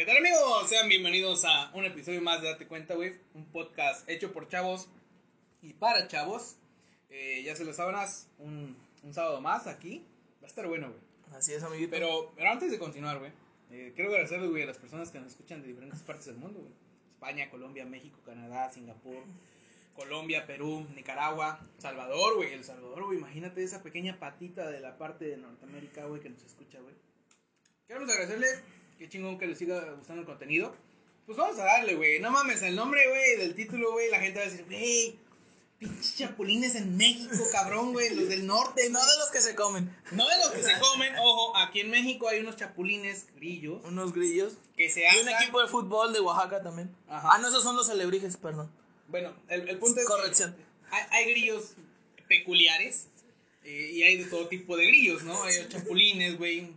¿Qué tal amigos? Sean bienvenidos a un episodio más de Date Cuenta, güey. Un podcast hecho por chavos y para chavos. Eh, ya se lo sábanas, un, un sábado más aquí. Va a estar bueno, güey. Así es, amiguito. Pero, pero antes de continuar, güey, eh, quiero agradecerle, güey, a las personas que nos escuchan de diferentes partes del mundo, güey. España, Colombia, México, Canadá, Singapur, Colombia, Perú, Nicaragua, Salvador, güey. El Salvador, güey, imagínate esa pequeña patita de la parte de Norteamérica, güey, que nos escucha, güey. Queremos agradecerle, qué chingón que les siga gustando el contenido. Pues vamos a darle, güey. No mames, el nombre, güey, del título, güey, la gente va a decir, güey, pinches chapulines en México, cabrón, güey, los del norte, no de los que se comen. no de los que se comen, ojo, aquí en México hay unos chapulines grillos Unos grillos. que se Y un hacen. equipo de fútbol de Oaxaca también. Ajá. Ah, no, esos son los alebrijes, perdón. Bueno, el, el punto es. que Corrección. Hay, hay grillos peculiares eh, y hay de todo tipo de grillos, ¿no? Hay chapulines, güey.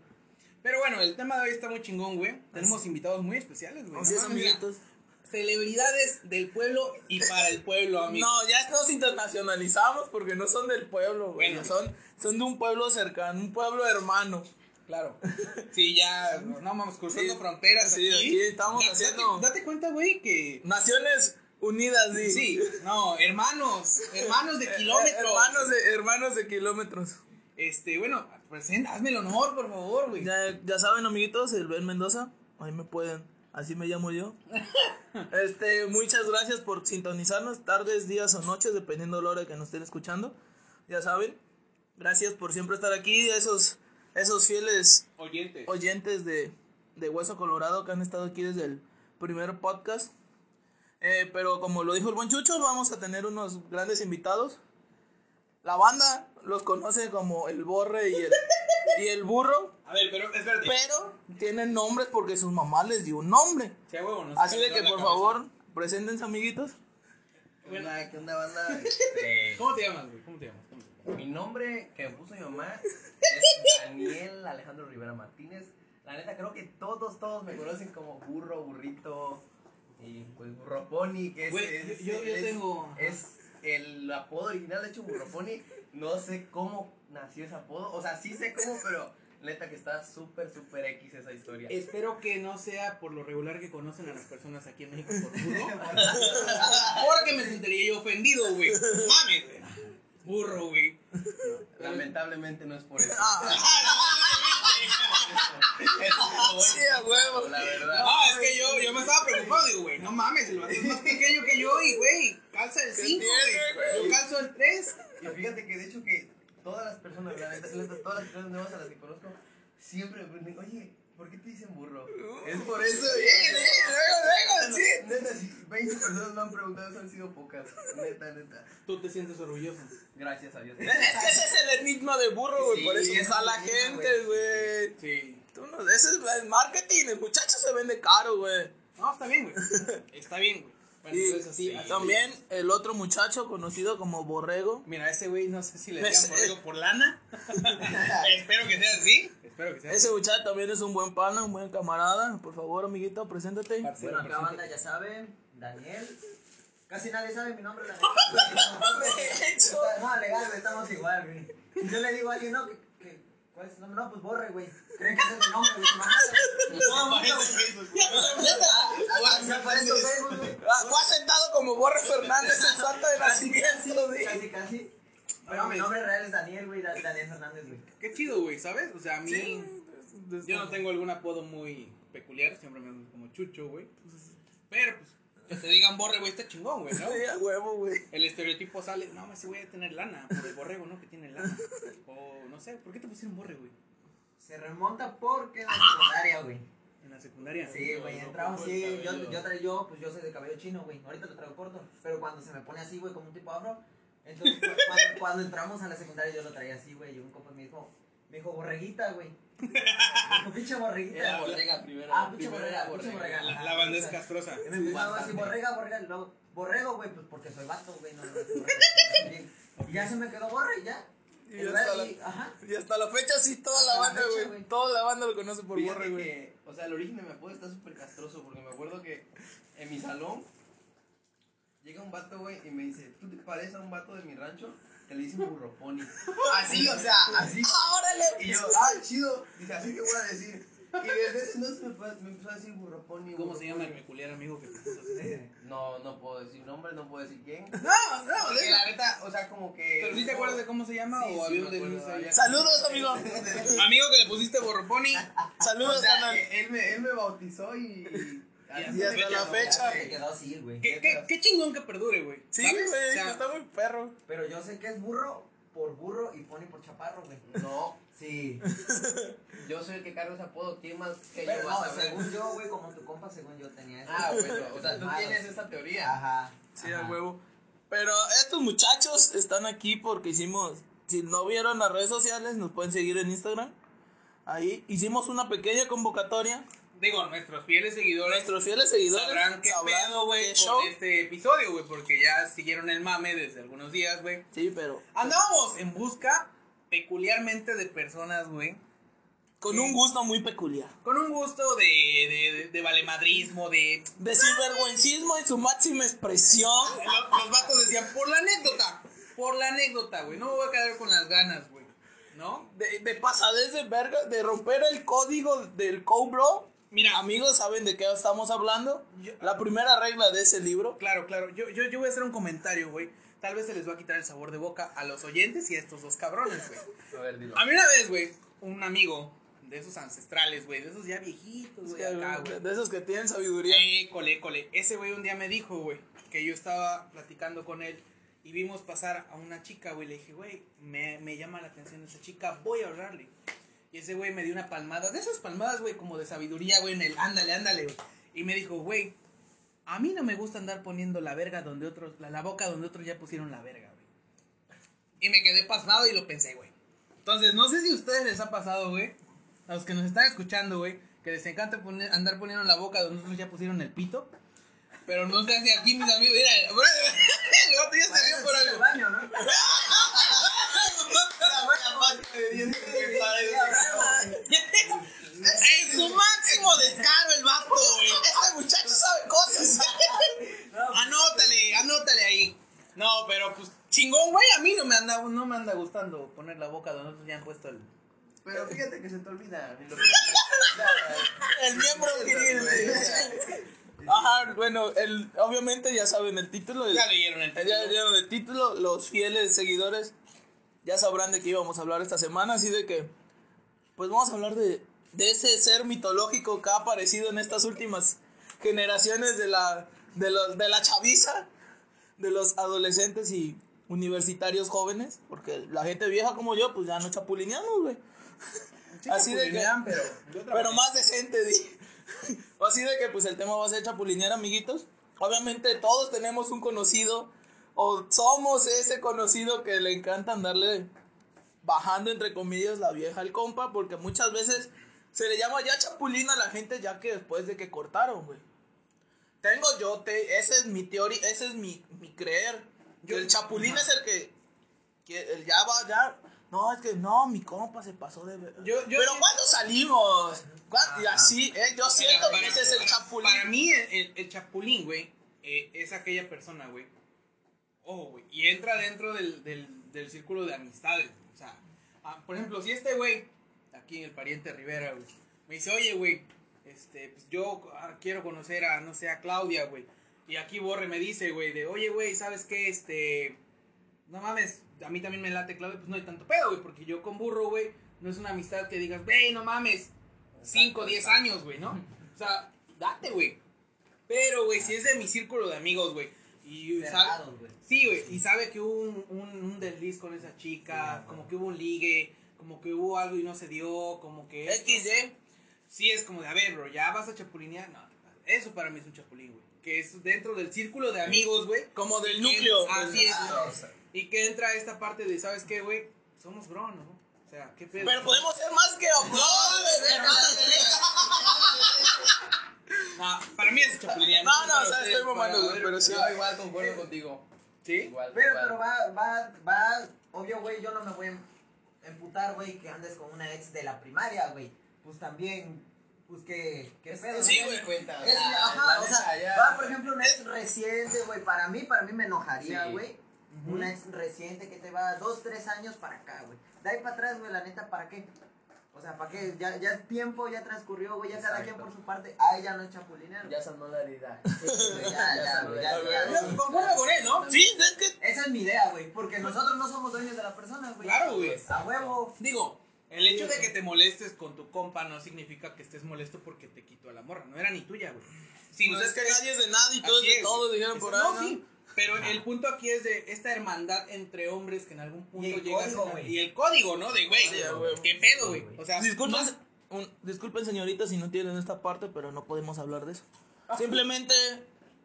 Pero bueno, el tema de hoy está muy chingón, güey. Tenemos invitados muy especiales, güey. Así No mira, amiguitos. Celebridades del pueblo y para el pueblo, amigo. No, ya nos internacionalizamos porque no son del pueblo, güey. Bueno. Son, son de un pueblo cercano, un pueblo hermano. Claro. Sí, ya, no vamos cruzando Sí. fronteras Sí, aquí. aquí estamos haciendo- Date, date cuenta, güey, que... Naciones Unidas, sí. Sí, no, hermanos, hermanos de kilómetros. Hermanos de, hermanos de kilómetros. Este, bueno, presenta, hazme el honor, por favor, güey. Ya, ya saben, amiguitos, el Ben Mendoza. Ahí me pueden. Así me llamo yo. Este, muchas gracias por sintonizarnos, tardes, días o noches, dependiendo de la hora que nos estén escuchando. Ya saben. Gracias por siempre estar aquí, esos, esos fieles Oyente. oyentes de, de Hueso Colorado que han estado aquí desde el primer podcast. Eh, pero como lo dijo el buen Chucho, vamos a tener unos grandes invitados. La banda los conoce como el Borre y el, y el Burro. A ver, pero espérate. Pero tienen nombres porque su mamá les dio un nombre. Sí, huevo, no Así de me que por cabeza. favor, preséntense amiguitos. ¿Qué onda, qué onda, banda? Este, ¿Cómo te llamas, güey? ¿Cómo te llamas? ¿Cómo te llamas? mi nombre que me puso mi mamá es Daniel Alejandro Rivera Martínez. La neta, creo que todos, todos me conocen como burro, burrito y pues burro pony, que es, Güey, es- yo- yo es- tengo- es el apodo original, de hecho, burro pony. No sé cómo nació ese apodo, o sea, sí sé cómo, pero neta que está súper, súper X esa historia. Espero que no sea por lo regular que conocen a las personas aquí en México por burro. Porque me sentiría yo ofendido, güey. Mames, güey. Burro, güey. Lamentablemente no es por eso. Sí, a huevo. La verdad. No, es que yo, yo me estaba preocupado. Digo, güey, no mames, el vato es más pequeño que yo y, güey, calza el 5, tiene, güey. Yo calzo el 3. Y fíjate que de hecho que todas las personas, la neta, todas las personas nuevas a las que conozco, siempre me preguntan, oye, ¿por qué te dicen burro? es por eso. sí, sí, luego, luego, sí. Neta, si 20 personas me han preguntado, eso han sido pocas. Neta, neta. Tú te sientes orgulloso. Gracias a Dios. Es que ese es el enigma de burro, güey. Sí, por eso ese es la enigma, gente, güey. Sí. Tú no- ese es el marketing. El muchacho se vende caro, güey. No, está bien, güey. Está bien, güey. Bueno, Y entonces así. así- también el otro muchacho conocido como Borrego. Mira, ese güey no sé si le digan borrego por lana. Espero que sea así. Espero que sea Ese muchacho también es un buen pana, un buen camarada. Por favor, amiguito, preséntate. Parcero, Bueno, acá preséntate. banda ya saben, Daniel. Casi nadie sabe mi nombre, la neta. No, legal, estamos igual, güey. Yo le digo a alguien, no, que, ¿cuál es tu nombre? No, pues borre, güey. Creen que ese es mi nombre, güey. No, no, no, Ya aparezco en Facebook, güey. Ah, Fue asentado como Borre Fernández en su acta de nacimiento, güey. Casi, casi. Pero mi nombre real es Daniel, güey, Da- Daniel Fernández, güey. Qué chido, güey, ¿sabes? O sea, a mí. Sí. Yo no tengo algún apodo muy peculiar, siempre me llaman como Chucho, güey. Pero, pues, que te digan borre, güey, está chingón, güey, ¿no? Sí, a huevo, güey. El estereotipo sale, no, ese güey a tener lana, por el borrego, ¿no? Que tiene lana. O, no sé, ¿por qué te pusieron borre, güey? Se remonta porque en la secundaria, güey. En la secundaria. Sí, güey, entramos, sí, yo, yo, traigo, yo, pues yo soy de cabello chino, güey, ahorita lo traigo corto, pero cuando se me pone así, güey, como un tipo afro, entonces cu- cuando, cuando entramos a la secundaria yo lo traía así, güey, y un compa me dijo, me dijo, borreguita, güey, me dijo, pinche borreguita, Era borrega primero. Ah, pinche borrega, era pinche borrega. La, la banda es castrosa. Y me borrega, borrega, y luego, borrego, güey, pues porque soy vato, güey, no, no. Y ya se me quedó borre, y ya. Y Y, hasta la- y- ajá. Y hasta la fecha sí, toda la Hasta la banda, güey. Toda la banda lo conoce por Fíjate Borre, güey. o sea, el origen de mi apodo está súper castroso porque me acuerdo que en mi salón llega un vato, güey, y me dice, ¿tú te pareces a un vato de mi rancho? Que le dicen burroponi. Así, o sea, así. ¡Órale! Y yo, ah, chido. Dije, así que voy a decir. Y desde ese no se me, fue- me empezó a decir burroponi. ¿Cómo se llama el burroponi. peculiar amigo que te? No, no puedo decir nombre, no puedo decir quién. No, no, Porque la neta, o sea, como que. ¿Pero sí te acuerdas de cómo se llama Sí, o sí, había un Saludos, amigo. Amigo que le pusiste borroponi. Saludos, O sea, canal. él, me, él me bautizó y. Y hasta la fecha. Se quedó así, güey. ¿Qué, qué, qué chingón que perdure, güey. Sí, güey, O sea, está muy perro. Pero yo sé que es burro por burro y poni por chaparro, güey. No, Sí. yo soy el que carga ese apodo. ¿Quién más que Pero yo no, según yo, güey, como tu compa, según yo tenía eso. Ah, bueno, o sea, tú tienes esa teoría. Ajá. Sí, a huevo. Pero estos muchachos están aquí porque hicimos. Si no vieron las redes sociales, nos pueden seguir en Instagram. Ahí hicimos una pequeña convocatoria. Digo, nuestros fieles seguidores Nuestros fieles seguidores sabrán qué sabrán pedo, güey, con show. este episodio, güey, porque ya siguieron el mame desde algunos días, güey. Sí, pero Andábamos en busca peculiarmente de personas, güey, con un gusto muy peculiar. con un gusto de, de, de, de valemadrismo, de... De sinvergüencismo en su máxima expresión. Los, los vatos decían, por la anécdota, por la anécdota, güey, no me voy a quedar con las ganas, güey, ¿no? De, de pasadez de verga, de romper el código del Cobro. Mira, Amigos, ¿saben de qué estamos hablando? La primera regla de ese libro. Claro, claro. Yo, yo, yo voy a hacer un comentario, güey. Tal vez se les va a quitar el sabor de boca a los oyentes y a estos dos cabrones, güey. A ver, dilo. A mí una vez, güey, un amigo de esos ancestrales, güey, de esos ya viejitos, güey, acá, güey. de esos que tienen sabiduría. École, école. Ese güey un día me dijo, güey, que yo estaba platicando con él y vimos pasar a una chica, güey. Le dije, güey, me, me llama la atención esa chica, voy a hablarle. Y ese güey me dio una palmada, de esas palmadas, güey, como de sabiduría, güey, en el ándale, ándale, güey. Y me dijo, güey, a mí no me gusta andar poniendo la verga donde otros, la, la boca donde otros ya pusieron la verga, güey. Y me quedé pasmado y lo pensé, güey. Entonces, no sé si a ustedes les ha pasado, güey, a los que nos están escuchando, güey, que les encanta poner- andar poniendo la boca donde otros ya pusieron el pito. Pero no sé si aquí mis amigos, mira, el ya por algo. En su máximo descaro el vato, güey. Este muchacho sabe cosas. Anótale, anótale ahí. No, pero pues chingón, güey, a mí no me anda, no me anda gustando poner la boca donde otros ya han puesto el... Pero fíjate que se te olvida. El miembro viril, güey. Ajá, bueno, el, obviamente ya saben el título. Ya leyeron el Ya título. leyeron el título. Los fieles seguidores ya sabrán de qué íbamos a hablar esta semana. Así de que, pues vamos a hablar de, de ese ser mitológico que ha aparecido en estas últimas generaciones de la, de los, de la chaviza, de los adolescentes y universitarios jóvenes. Porque la gente vieja como yo, pues ya no chapulineamos, güey. Así de que, pero pero más decente, di. Así de que pues el tema va a ser chapulinear, amiguitos. Obviamente todos tenemos un conocido o somos ese conocido que le encanta andarle bajando entre comillas la vieja al compa porque muchas veces se le llama ya chapulín a la gente ya que después de que cortaron, güey. Tengo yo, te, ese es mi teoría, ese es mi, mi creer. Yo- el chapulín Ajá. es el que, que el ya va, ya, no, es que no, mi compa se pasó de... Yo- yo- Pero ¿cuándo salimos? ¿Cuándo? Y así, eh, yo siento Para- que ese es el chapulín. Para mí, el chapulín, güey, eh, es aquella persona, güey. Ojo, güey. Y entra dentro del, del, del círculo de amistades. O sea, ah, por ejemplo, si este güey, aquí el pariente Rivera, güey, me dice, oye, güey, este, pues yo ah, quiero conocer a, no sé, a Claudia, güey. Y aquí Borre me dice, güey, de, oye, güey, ¿sabes qué? Este, no mames, a mí también me late Claudia, pues no hay tanto pedo, güey, porque yo con Burro, güey, no es una amistad que digas, güey, no mames, 5, 10 años, güey, ¿no? O sea, date, güey. Pero, güey, si es de mi círculo de amigos, güey, y sabe, Cerrados, sí, güey, y sabe que hubo un, un, un desliz con esa chica, Sí, como que hubo un ligue, como que hubo algo y no se dio, como que... XY. Sí, es como de, a ver, bro, ya vas a chapulinear. No, eso para mí es un chapulín, güey. Que es dentro del círculo de amigos, güey. Como del núcleo. Así es. Ah, güey. Y que entra esta parte de, ¿sabes qué, güey? Somos bro, ¿no? O sea, ¿qué pedo? Pero podemos ser más que No, No, para mí es chapulinear. No, no, o sea, estoy mamando, güey, pero sí. Yo igual concuerdo contigo. ¿Sí? Igual. Pero, igual. pero va, va, va, obvio, güey, yo no me voy a emputar, güey, que andes con una ex de la primaria, güey. Pues también, pues que, que pedo. Sí, ¿no? güey. cuenta. o Es- sea, ajá, o va, por ejemplo, una ex reciente, güey, para mí, para mí me enojaría, Sí. güey. Una ex reciente que te va dos, tres años para acá, güey. De ahí para atrás, güey, la neta, ¿para qué? O sea, ¿para qué? Ya, ya es tiempo, ya transcurrió, güey, ya cada quien por su parte. Ay, ya no es chapulinero. Ya sanó la herida. Sí, güey, ya, ya, güey, ya, ya, ya. Yo concuerdo con él, ¿no? Sí, es que Esa es mi idea, güey, porque nosotros no somos dueños de la persona, güey. Claro, güey. A huevo. Digo, el hecho de que te molestes con tu compa no significa que estés molesto porque te quitó a la morra. No era ni tuya, güey. Si pues no es que nadie es de nadie y todo es de todos, dijeron por ahí. ¿no? sí. Pero el punto aquí es de esta hermandad entre hombres que en algún punto Y el llegas código, a- güey. Y el código, ¿no? De güey. ¿Qué pedo, güey? O sea, Disculpen, más- un- disculpen señorita si no tienen esta parte, pero no podemos hablar de eso. Simplemente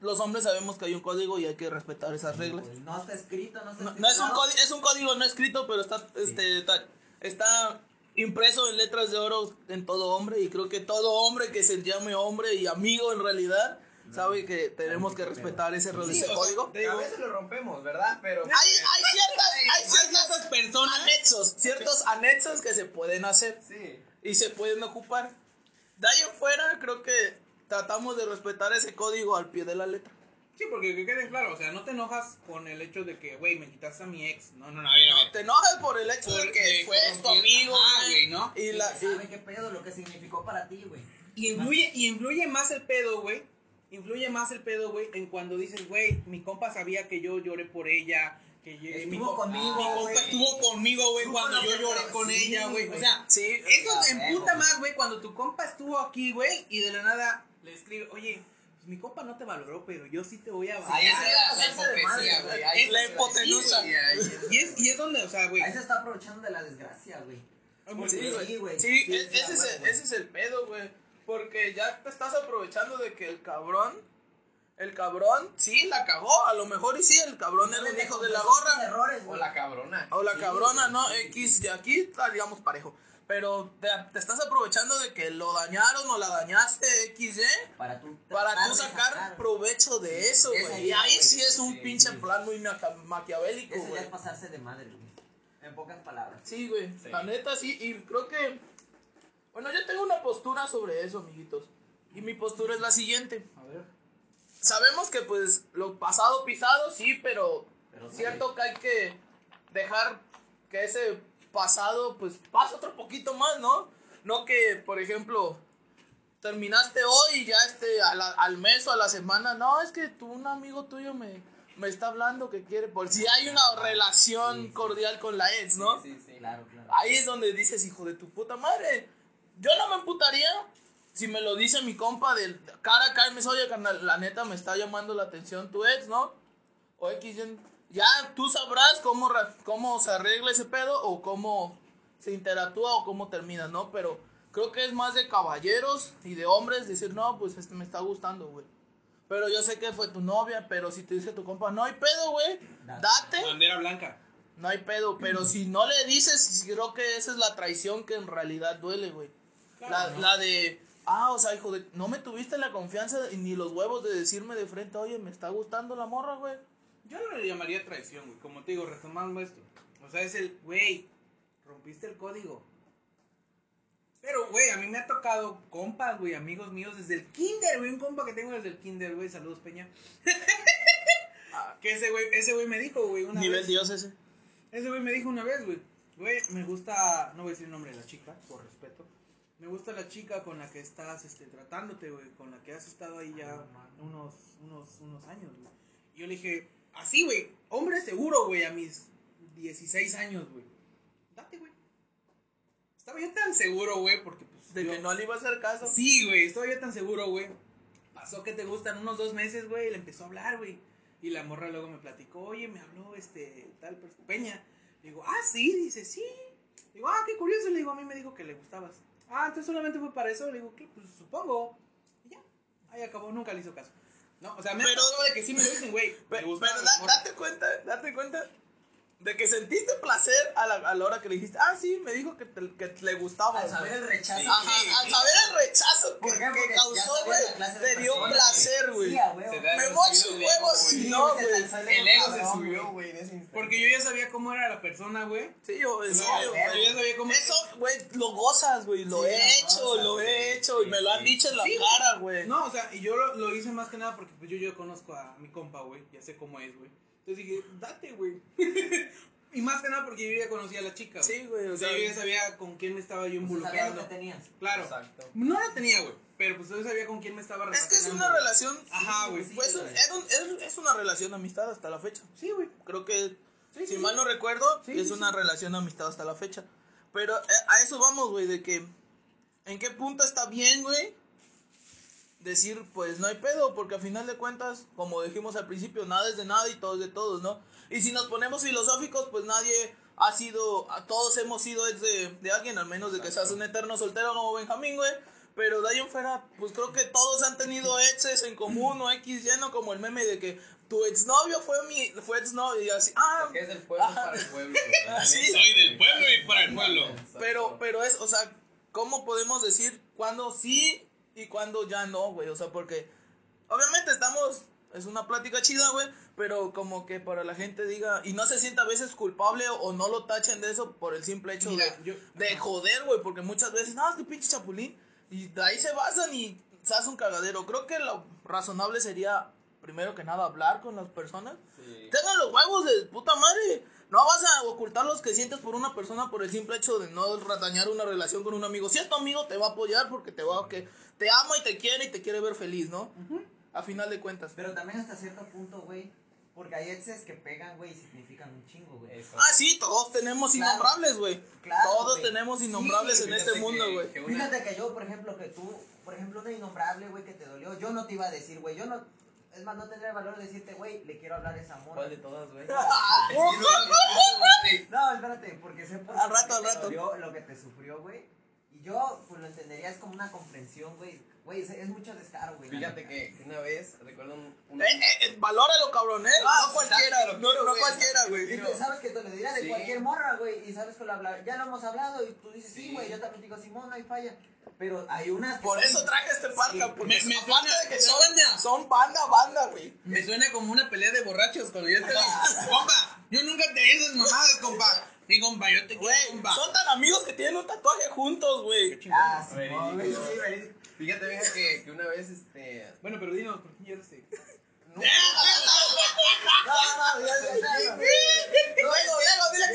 los hombres sabemos que hay un código y hay que respetar esas reglas. No está escrito, no está No, escrito. no es un código, es un código no escrito, pero está, este, está, está impreso en letras de oro en todo hombre y creo que todo hombre que se llame hombre y amigo en realidad sabe que tenemos que respetar ese, Sí, ese o sea, código. te digo, A veces lo rompemos, ¿verdad? Pero. Hay, hay ciertas, hay ciertas personas anexos, ciertos anexos que se pueden hacer Sí. y se pueden ocupar. De ahí en fuera creo que tratamos de respetar ese código al pie de la letra. Sí, porque que quede claro, o sea, no te enojas con el hecho de que, güey, me quitaste a mi ex. No, no, no, a ver, a ver. No, te enojas por el hecho de Por- que de fue tu amigo, güey, güey, ¿no? Y Y la, y- sabe qué pedo lo que significó para ti, güey. Y influye, y influye más el pedo, güey. Influye más el pedo, güey, en cuando dices, güey, mi compa sabía que yo lloré por ella. Que yo- Estuvo mi compa- conmigo, Mi compa güey. estuvo conmigo, güey, cuando yo lloré con Sí, ella, güey. O sea, sí, eso emputa más, güey, cuando tu compa estuvo aquí, güey, y de la nada le escribe, oye, pues mi compa no te valoró, pero yo sí te voy a valorar. Ahí está la, hipocresía, güey. Ahí La hipotenusa. es- Y es, y es donde, o sea, güey. Ahí se está aprovechando de la desgracia, güey. Sí, güey. güey. Sí, Sí, e- es ese es el pedo, güey. Porque ya te estás aprovechando de que el cabrón, el cabrón, sí, la cagó. A lo mejor y sí, el cabrón era un hijo de la gorra. errores, O la cabrona. O la Sí, cabrona, ¿no? sí, sí, X, de aquí está, digamos, parejo. Pero te, te estás aprovechando de que lo dañaron o la dañaste, XY, Para tú para tú de sacar provecho de eso, güey. Y ahí sí es un Sí, pinche sí. plan muy maca- maquiavélico, güey. es pasarse de madre, güey. En pocas palabras. Sí, güey. Sí. La neta, sí. Y creo que. Bueno, yo tengo una postura sobre eso, amiguitos. Y mi postura es la siguiente. A ver. Sabemos que, pues, lo pasado pisado, sí, pero. Pero cierto que hay que dejar que ese pasado, pues, pase otro poquito más, ¿no? No que, por ejemplo. Terminaste hoy y ya este, a la- al mes o a la semana. No, es que tú, un amigo tuyo me, me está hablando que quiere. Por si hay una relación Sí, sí. cordial con la ex, ¿no? Sí, sí, sí. Claro, claro. Ahí es donde dices, hijo de tu puta madre. Yo no me emputaría si me lo dice mi compa de cara a cara. Me dice, oye, carnal, la neta me está llamando la atención tu ex, ¿no? O X, y- ya tú sabrás cómo, ra- cómo se arregla ese pedo o cómo se interactúa o cómo termina, ¿no? Pero creo que es más de caballeros y de hombres decir, no, pues este me está gustando, güey. Pero yo sé que fue tu novia, pero si te dice tu compa, no hay pedo, güey. Date. Date. Bandera blanca. No hay pedo, pero si no le dices, creo que esa es la traición que en realidad duele, güey. Claro, la, ¿no? la de, ah, o sea, hijo de, no me tuviste la confianza ni los huevos de decirme de frente, oye, me está gustando la morra, güey. Yo no le llamaría traición, güey. Como te digo, retomando esto. O sea, es el, güey, rompiste el código. Pero, güey, a mí me ha tocado compas, güey, amigos míos desde el kinder, güey. Un compa que tengo desde el kinder, güey. Saludos, Peña. que ese güey, ese güey me dijo, güey, una Nivel vez. Dios ese. Ese güey me dijo una vez, güey. Güey, me gusta, no voy a decir el nombre de la chica, por respeto. Me gusta la chica con la que estás este, tratándote, güey. Con la que has estado ahí ya unos, unos, unos años, güey. Y yo le dije, así, güey. Hombre seguro, güey, a mis 16 años, güey. Date, güey. Estaba yo tan seguro, güey, porque pues. De yo- que no le iba a hacer caso. Sí, güey, estaba yo tan seguro, güey. Pasó que te gustan unos dos meses, güey, y le empezó a hablar, güey. Y la morra luego me platicó, oye, me habló este tal Peña. Le digo, ah, sí, dice, sí. Digo, ah, qué curioso. Le digo, a mí me dijo que le gustabas. Ah, entonces solamente fue para eso. Le digo, ¿qué? Pues supongo. Y ya. Ahí acabó, nunca le hizo caso. No, o sea, me Pero- de que sí me lo dicen, güey. Pero da- date cuenta, date cuenta de que sentiste placer a la, a la hora que le dijiste, ah, sí, me dijo que, te- que le gustaba. Al saber el rechazo. Ajá, al saber el rechazo que, ya causó, güey, te dio persona, placer, güey. Sí, Me mocho huevos no, güey. El ego se subió, güey. güey, en ese instante. Porque yo ya sabía cómo era la persona, güey. Sí, yo, en No, serio, pero güey. yo sabía cómo- Eso, güey, lo gozas, güey. Lo Sí, he hecho, lo he hecho. Y me lo han dicho en la cara, güey. No, o sea, y yo lo, lo hice más que nada porque pues yo, yo conozco a mi compa, güey. Ya sé cómo es, güey. Entonces dije, date, güey. Y más que nada porque yo ya conocía a la chica. Sí, güey, o sea, yo ya sabía con quién me estaba yo lo involucrando. que tenías. Claro. Exacto. No la tenía, güey. Pero pues yo sabía con quién me estaba Es que es una relación. Ajá, güey. sí, Pues es, un- es- es una relación de amistad hasta la fecha. Sí, güey. Creo que, Sí, si sí, mal sí. no recuerdo, Sí, es sí, una relación de amistad hasta la fecha. Pero eh, a eso vamos, güey, de que en qué punto está bien, güey, decir, pues no hay pedo, porque a final de cuentas, como dijimos al principio, nada es de nada y todo es de todos, ¿no? Y si nos ponemos filosóficos, pues nadie ha sido, todos hemos sido ex de, de alguien, al menos de que seas un eterno soltero como Benjamín, güey. Pero de ahí en fuera, pues creo que todos han tenido exes en común o X lleno, como el meme de que tu exnovio fue mi, fue exnovio y así, ah, Porque es del pueblo Ajá. para el pueblo. La Sí. Soy del pueblo y para el pueblo. Pero, pero es, o sea, ¿cómo podemos decir cuándo sí y cuándo ya no, güey? O sea, porque obviamente estamos, es una plática chida, güey, pero como que para la gente diga, y no se sienta a veces culpable o, no lo tachen de eso por el simple hecho Mira, de, yo- de joder, güey, porque muchas veces, no, es que pinche chapulín, y de ahí se basan y se hace un cagadero. Creo que lo razonable sería, primero que nada, hablar con las personas. Sí. Tengan los huevos de puta madre. No vas a ocultar los que sientes por una persona por el simple hecho de no dañar una relación con un amigo. Si es tu amigo, te va a apoyar porque te va a que te ama y te quiere y te quiere ver feliz, ¿no? A final de cuentas. Pero también hasta cierto punto, güey. Porque hay exes que pegan, güey, y significan un chingo, güey. Ah, sí, todos tenemos Claro. innombrables, güey. Claro, todos tenemos innombrables Sí, en este mundo, güey. una- Fíjate que yo, por ejemplo, que tú, por ejemplo, una innombrable, güey, que te dolió, yo no te iba a decir, güey, yo no, es más, no tendría el valor de decirte, güey, le quiero hablar a esa morra. ¿Cuál de todas, güey? No, espérate, porque sé por Al qué rato, al te rato. lo que te sufrió, güey. Y yo, pues lo entendería, es como una comprensión, güey. Güey, es, es mucho descaro, güey. Fíjate que una vez, recuerdo un... un- Eh, eh, eh, valóralo, cabrón, ¿eh? Ah, no cualquiera, no, no cualquiera, güey. güey. Y tú sabes que te lo diría de Sí. cualquier morra, güey. Y sabes que lo habla, ya lo hemos hablado y tú dices, sí, Sí. güey, yo también digo, Simón, no hay falla. Pero hay unas Por eso traje este parca, Sí. porque Me- me suena- de que son, son banda, banda, güey. Me suena como una pelea de borrachos cuando yo te digo, compa, yo nunca te hice esas mamadas, compa. Sí, compa, yo te quiero, son tan amigos que tienen un tatuaje juntos, güey. Ah, sí, güey. Fíjate, venga, que, una vez, este... Bueno, pero dinos, ¿por qué lloraste? Luego, luego, dile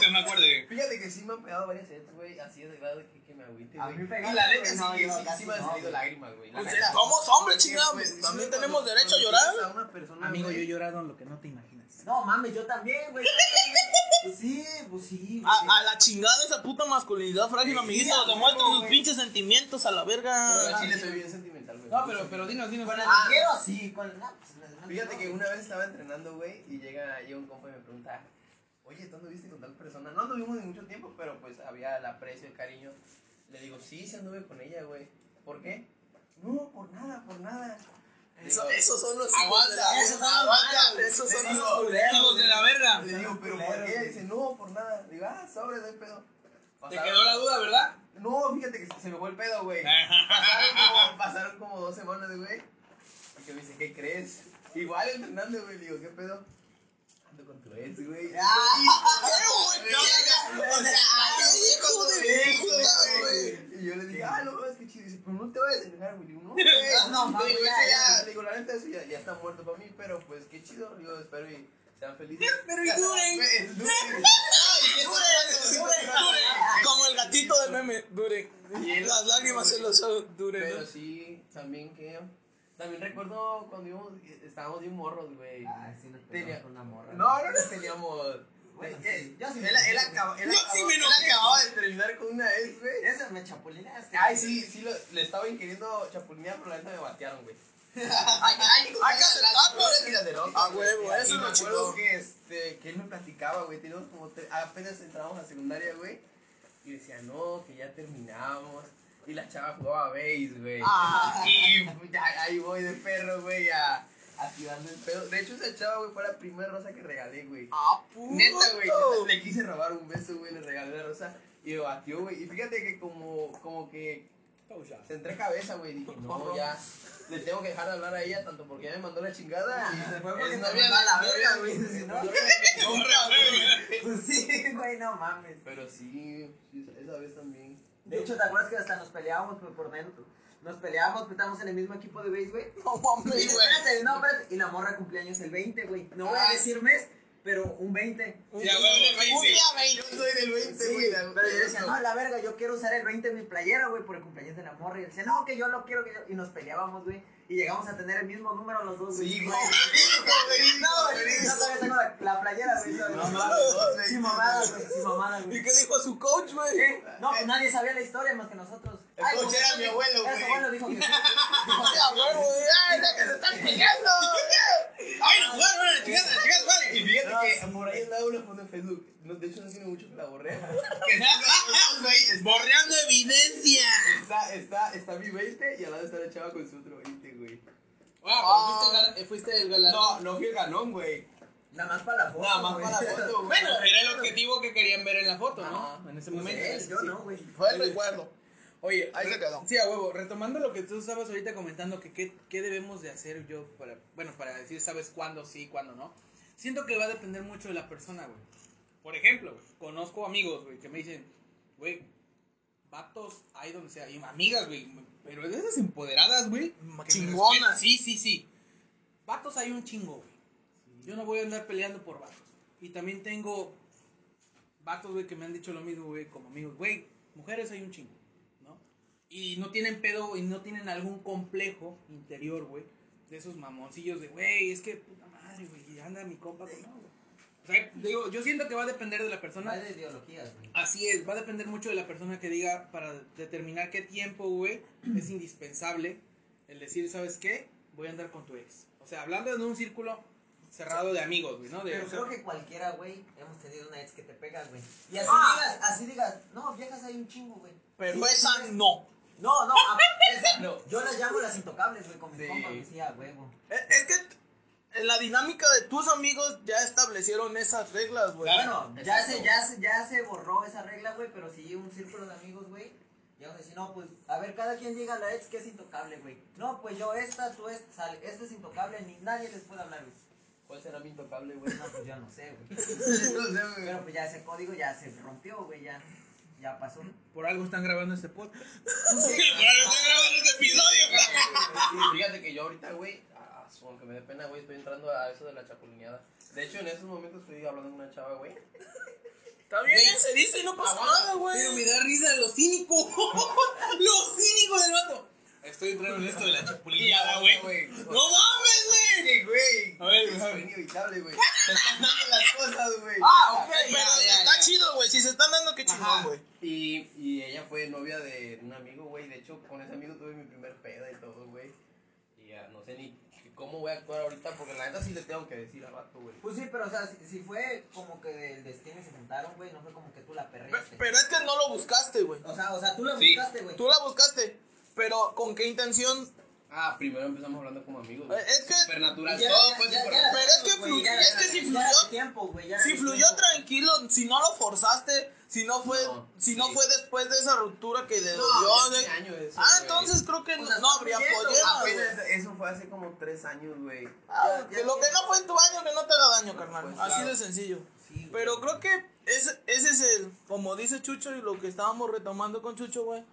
que me acuerde. Fíjate que sí me han pegado varias veces, güey, así de grado que, que me agüite, A güey. mí Y la neta sí, sí, casi sí me han no, salido lágrimas, güey. Pues, somos hombres, pues, sí, También tenemos derecho a llorar. a persona, Amigo, yo he llorado en lo que no te imaginas. No, mames, yo también, güey. Pues sí, pues sí. A, a la chingada esa puta masculinidad frágil, Sí, amiguito. a Demuestren sus pinches sentimientos a la Pero verga. al chile soy bien sentimental. No, pero, pero dinos, dinos. Con el Ah. sí. Con no, pues, Fíjate no. que una vez estaba entrenando, güey, y llega, llega un compa y me pregunta, oye, ¿tú anduviste con tal persona? No anduvimos ni mucho tiempo, pero pues había el aprecio, el cariño. Le digo, sí, sí anduve con ella, güey. ¿Por qué? No, por nada, por nada. Eso- Digo, esos son los Aguanta, de la- esos son los aguanta. Esos son los culeros. De la verga. Le digo, ¿pero por qué? Dice, no, por nada. Digo, ah, sobre, hay pedo. Te Pasaron- quedó la duda, ¿verdad? No, fíjate que se me fue el pedo, güey. Pasaron como, pasaron como dos semanas, güey. Y que me dice, ¿qué crees? Igual entrenando, güey. Le digo, ¿qué pedo? Ando con tu ex, güey. ¡Qué hijo de güey! Y yo le dije, ah, no, es que chido. Dice, pero no te vayas a enojar, güey. Digo, no, güey. No, digo, ya, le digo, la neta, eso ya, ya está muerto para mí, pero pues qué chido. Digo, espero y sean felices. Pero y duren. Güey, duren. Como el gatito del meme, duren. Las lágrimas se los duren. Pero sí, también que. También recuerdo cuando íbamos, estábamos bien morros, güey. Ah, sí, nos Tenía- pegamos con una morra. No, no nos teníamos. Bueno, Eh, sí, él, acababa- sí me él enojé. acababa de terminar con una ex, güey. Eso me chapulineaste. Ay, sí, sí, lo, le estaba queriendo chapulinear, pero la neta me batearon, güey. Hay hay que aceptarlo. A A huevo, eso Y me es lo acuerdo chido. que, este, que él me platicaba, güey. Teníamos como tre- apenas entramos a secundaria, güey. Y decía, no, que ya terminamos. Y la chava jugaba base, güey. Ah. Y ya, ahí voy de perro, güey, a activando el pedo. De hecho, esa chava, güey, fue la primera rosa que regalé, güey. ¡Ah, puto! Neta, güey, le quise robar un beso, güey, le regalé la rosa y me batió, güey. Y fíjate que como, como que se entré cabeza, güey, dije, no, ya, le tengo que dejar de hablar a ella, tanto porque ya me mandó la chingada. y Se fue porque es te novia mandó a la verga, güey, si no. Pues sí, güey, no mames. Pero sí, sí, esa vez también. De hecho, ¿te acuerdas que hasta nos peleábamos por, por dentro? Nos peleábamos, estábamos en el mismo equipo de base, güey. No Y mames, güey. espérate, no, espérate. Y la morra cumpleaños el 20, güey. No voy a decir mes, pero un 20. Ya, güey, güey, Un sí. día, güey. Yo soy del 20, Sí, güey. pero yo decía, no, la verga, yo quiero usar el 20 en mi playera, güey, por el cumpleaños de la morra. Y él decía, no, que yo lo quiero, que yo... Y nos peleábamos, güey. Y llegamos a tener el mismo número los dos, güey. Sí, No, güey. No, güey, yo todavía tengo la, la playera, güey. mames, dos, güey. Sin mamadas, güey, sin mamadas, güey. ¿Y qué dijo su coach, güey? No, pues nadie sabía la historia más que nosotros. El Ay, coach pues, era mi abuelo, Ese güey. abuelo dijo que sí. Güey. ¡Ay, que se están peleando! Ay, no, jugar, bueno, chicas, chicas, vale. Y fíjate No, que sí. por ahí andaba una foto en Facebook. No, de hecho, no tiene mucho que la borré. Borreando evidencia. está, está, está mi 20 y al lado está la chava con su otro 20, güey. Ah, pero fuiste el, gal- fuiste el galardón. No, no fui el ganón, güey. Nada más para la foto. Nada más güey. para la foto, güey. Bueno, era el objetivo que querían ver en la foto, ¿no? Ajá. En ese Pues momento. él, yo no, güey. Fue el recuerdo. Oye, Ahí se quedó. Sí, a huevo. Retomando lo que tú estabas ahorita comentando, que qué, qué debemos de hacer yo para, bueno, para decir, sabes cuándo sí, cuándo no. Siento que va a depender mucho de la persona, güey. Por ejemplo, güey, conozco amigos, güey, que me dicen, güey, vatos hay donde sea, y amigas, güey, pero de esas empoderadas, güey. me Chingonas. Sí, sí, sí. Vatos hay un chingo, güey. Yo no voy a andar peleando por vatos. Y también tengo vatos, güey, que me han dicho lo mismo, güey, como amigos, güey, mujeres hay un chingo. Y no tienen pedo y no tienen algún complejo interior, güey, de esos mamoncillos de, güey, es que puta madre, güey, y anda mi compa con no, güey. O sea, digo, yo siento que va a depender de la persona. Va de ideologías, güey. Así es, va a depender mucho de la persona que diga para determinar qué tiempo, güey, es indispensable el decir, ¿sabes qué? Voy a andar con tu ex. O sea, hablando en un círculo cerrado de amigos, güey, ¿no? De, Pero o sea, creo que cualquiera, güey, hemos tenido una ex que te pega, güey. Y así Ah. digas, así digas, no, viejas hay un chingo, güey. Pero esa no. No, no, a- esa, No. yo las llamo las intocables, güey, con mis Sí. compas, güey, sí, a huevo. Es es que en la dinámica de tus amigos ya establecieron esas reglas, güey. Claro. Bueno, ya exacto. se, ya, se, ya se borró esa regla, güey, pero si un círculo de amigos, güey, y vamos a decir, no, pues, a ver, cada quien diga a la ex que es intocable, güey. No, pues yo esta, tú esta, sale, esta es intocable, ni nadie les puede hablar, güey. ¿Cuál será mi intocable, güey? No, pues yo no sé, güey. No sé, güey. Pero pues ya ese código ya se rompió, güey, ya, ya pasó. por algo están grabando este podcast. Sí, grabando este episodio, fíjate que yo ahorita, güey, aunque me dé pena, güey, estoy entrando a eso de la chapulineada. De hecho, en esos momentos estoy hablando con una chava, güey. Está bien, se dice y no pasa Aguanta, nada, güey. Pero me da risa lo cínico. lo cínico del vato. Estoy entrando en esto de la chapulillada, güey. No mames, güey. Güey. A ver, es ver. inevitable, güey. Te están dando las cosas, güey. Ah, ok, ya, pero ya, está ya. chido, güey. Si se están dando, qué chingón, güey. Y, y ella fue novia de un amigo, güey. De hecho, con ese amigo tuve mi primer peda y todo, güey. Y ya no sé ni cómo voy a actuar ahorita, porque la neta sí le tengo que decir al vato, güey. Pues sí, pero o sea, si, si fue como que del destino y se juntaron, güey, no fue como que tú la Pe- perreaste. Pero es que no lo buscaste, güey. O sea, o sea, tú la Sí. buscaste, güey. Tú la buscaste. Pero ¿con qué intención? Ah, primero empezamos hablando como amigos. Es que- Supernatural, Ya- todo ya- fue ya- ya- supernatural. Pero es que fluyó- ya- es que si ya fluyó- tiempo, güey, ya Si fluyó tiempo. tranquilo, si no lo forzaste, si no fue, No, si no sí. fue después de esa ruptura que de No, dolió, ya eso, Ah, güey. entonces creo que O no, sea, no habría problema, güey. Apenas, eso fue hace como tres años, güey. Ah, Ya- que ya- lo que no fue en tu año, que no te haga daño, carnal. Pues, Así claro. de sencillo. Sí. Pero creo que ese, ese es el, como dice Chucho y lo que estábamos retomando con Chucho, güey.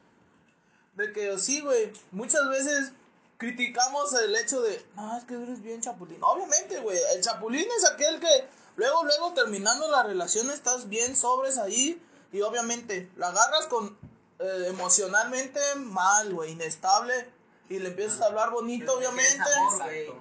De que sí, güey, muchas veces criticamos el hecho de, no, es que eres bien chapulín. Obviamente, güey, el chapulín es aquel que luego, luego terminando la relación estás bien sobres ahí y obviamente la agarras con eh, emocionalmente mal, güey, inestable y le empiezas a hablar bonito, Pero obviamente.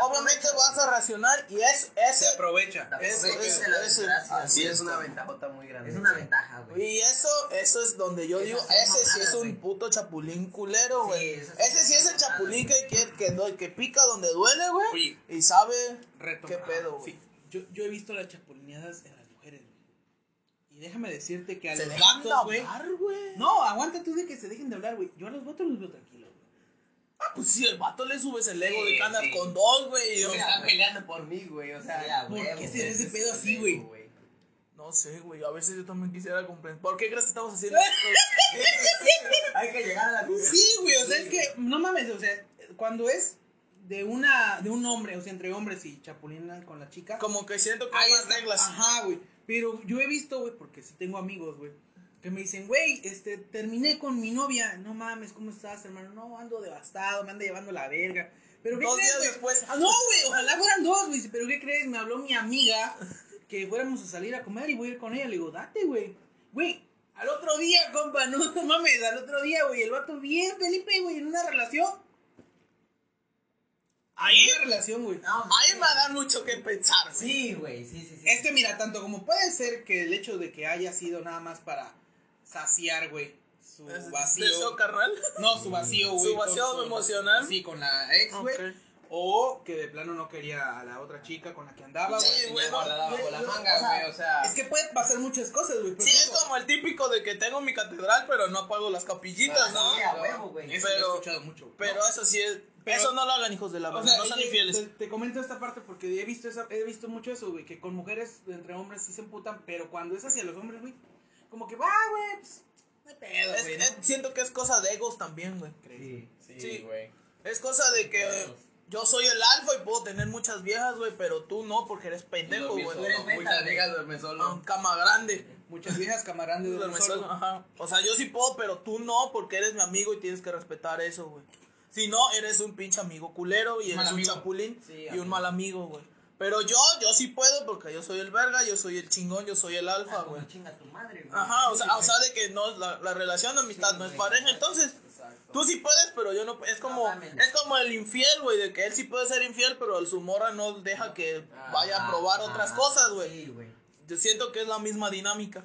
Obviamente vas a reaccionar y es ese Se aprovecha. Eso, desgracia, Así Sí, güey. es una ventajota muy grande. Es una güey. ventaja, güey. Y eso, eso es donde yo digo, ese sí es un puto chapulín culero, güey. ese sí es el chapulín que, que, que, pica donde duele, güey. Y sabe qué pedo, güey. Sí, yo, yo he visto las chapulineadas en las mujeres, güey. Y déjame decirte que a Se los vatos, güey. hablar, güey. No, aguanta tú de que se dejen de hablar, güey. Yo a los vatos los veo tranquilos. Ah, pues sí, el vato le subes el ego Sí, de sí. con dos, güey. y yo- Se están peleando por mí, güey. O sea, a ¿por qué güey. será ese pedo así, güey? No sé, güey. A veces yo también quisiera comprender. ¿Por qué crees que estamos haciendo esto? Hay que llegar a la. Sí, güey, o sea, es que, no mames, o sea, cuando es de una, de un hombre, o sea, entre hombres y chapulinan con la chica, Como que siento que hay más reglas. Ajá, güey. Pero yo he visto, güey, porque sí tengo amigos, güey, que me dicen, güey, este, terminé con mi novia. No mames, ¿cómo estás, hermano? No, ando devastado, me anda llevando la verga. Pero ¿qué Dos crees, días después. Ah, no, güey, ojalá fueran dos, güey. Pero ¿qué crees? Me habló mi amiga que fuéramos a salir a comer y voy a ir con ella. Le digo, date, güey. Güey, al otro día, compa, no, no mames, al otro día, güey, el vato bien, Felipe, güey, en una relación. Ahí, En una relación, güey. No, ahí me da mucho que pensar, güey. Sí, güey, sí, sí, sí. Es que mira, tanto como puede ser que el hecho de que haya sido nada más para saciar, güey, su ¿Es vacío. deseo carnal? No, su vacío, güey. Su vacío con emocional. Sí, con la ex, güey. O que de plano no quería a la otra chica con la que andaba, Sí, güey. Bueno, guardada bajo la manga, o sea, güey, o sea. Es que puede pasar muchas cosas, güey. Sí, es como el típico de que tengo mi catedral, pero no apago las capillitas, ¿no? Sí, a huevo, güey. Eso pero- lo he escuchado mucho, güey. Pero eso sí es. Pero- eso no lo hagan, hijos de la O verga. sea, no sean infieles. Te, te comento esta parte porque he visto esa, he visto mucho eso, güey, que con mujeres entre hombres sí se emputan, pero cuando es hacia los hombres, güey, como que va, güey, pues, no hay pedo, Es- güey, ¿no? es- siento que es cosa de egos también, güey. Sí. Sí, sí. güey. Es cosa de que yo soy el alfa y puedo tener muchas viejas, güey, pero tú no porque eres pendejo, güey. solo, eres beta, Muchas viejas duermen Ah, solo. cama grande. Muchas viejas camarandes de Duerme solo. solo, ajá. O sea, yo sí puedo, pero tú no porque eres mi amigo y tienes que respetar eso, güey. Si no, eres un pinche amigo culero y eres un chapulín Sí, y un mal amigo, güey. Pero yo, yo sí puedo porque yo soy el verga, yo soy el chingón, yo soy el alfa, Ah, güey. como chinga tu madre, güey. Ajá, o sea, o sea, de que no, la, la relación de amistad no es pareja, entonces Exacto. tú sí puedes, pero yo no, es como, es como el infiel, güey, de que él sí puede ser infiel, pero su morra no deja que vaya a probar otras ajá. cosas, güey. Sí, güey. Yo siento que es la misma dinámica.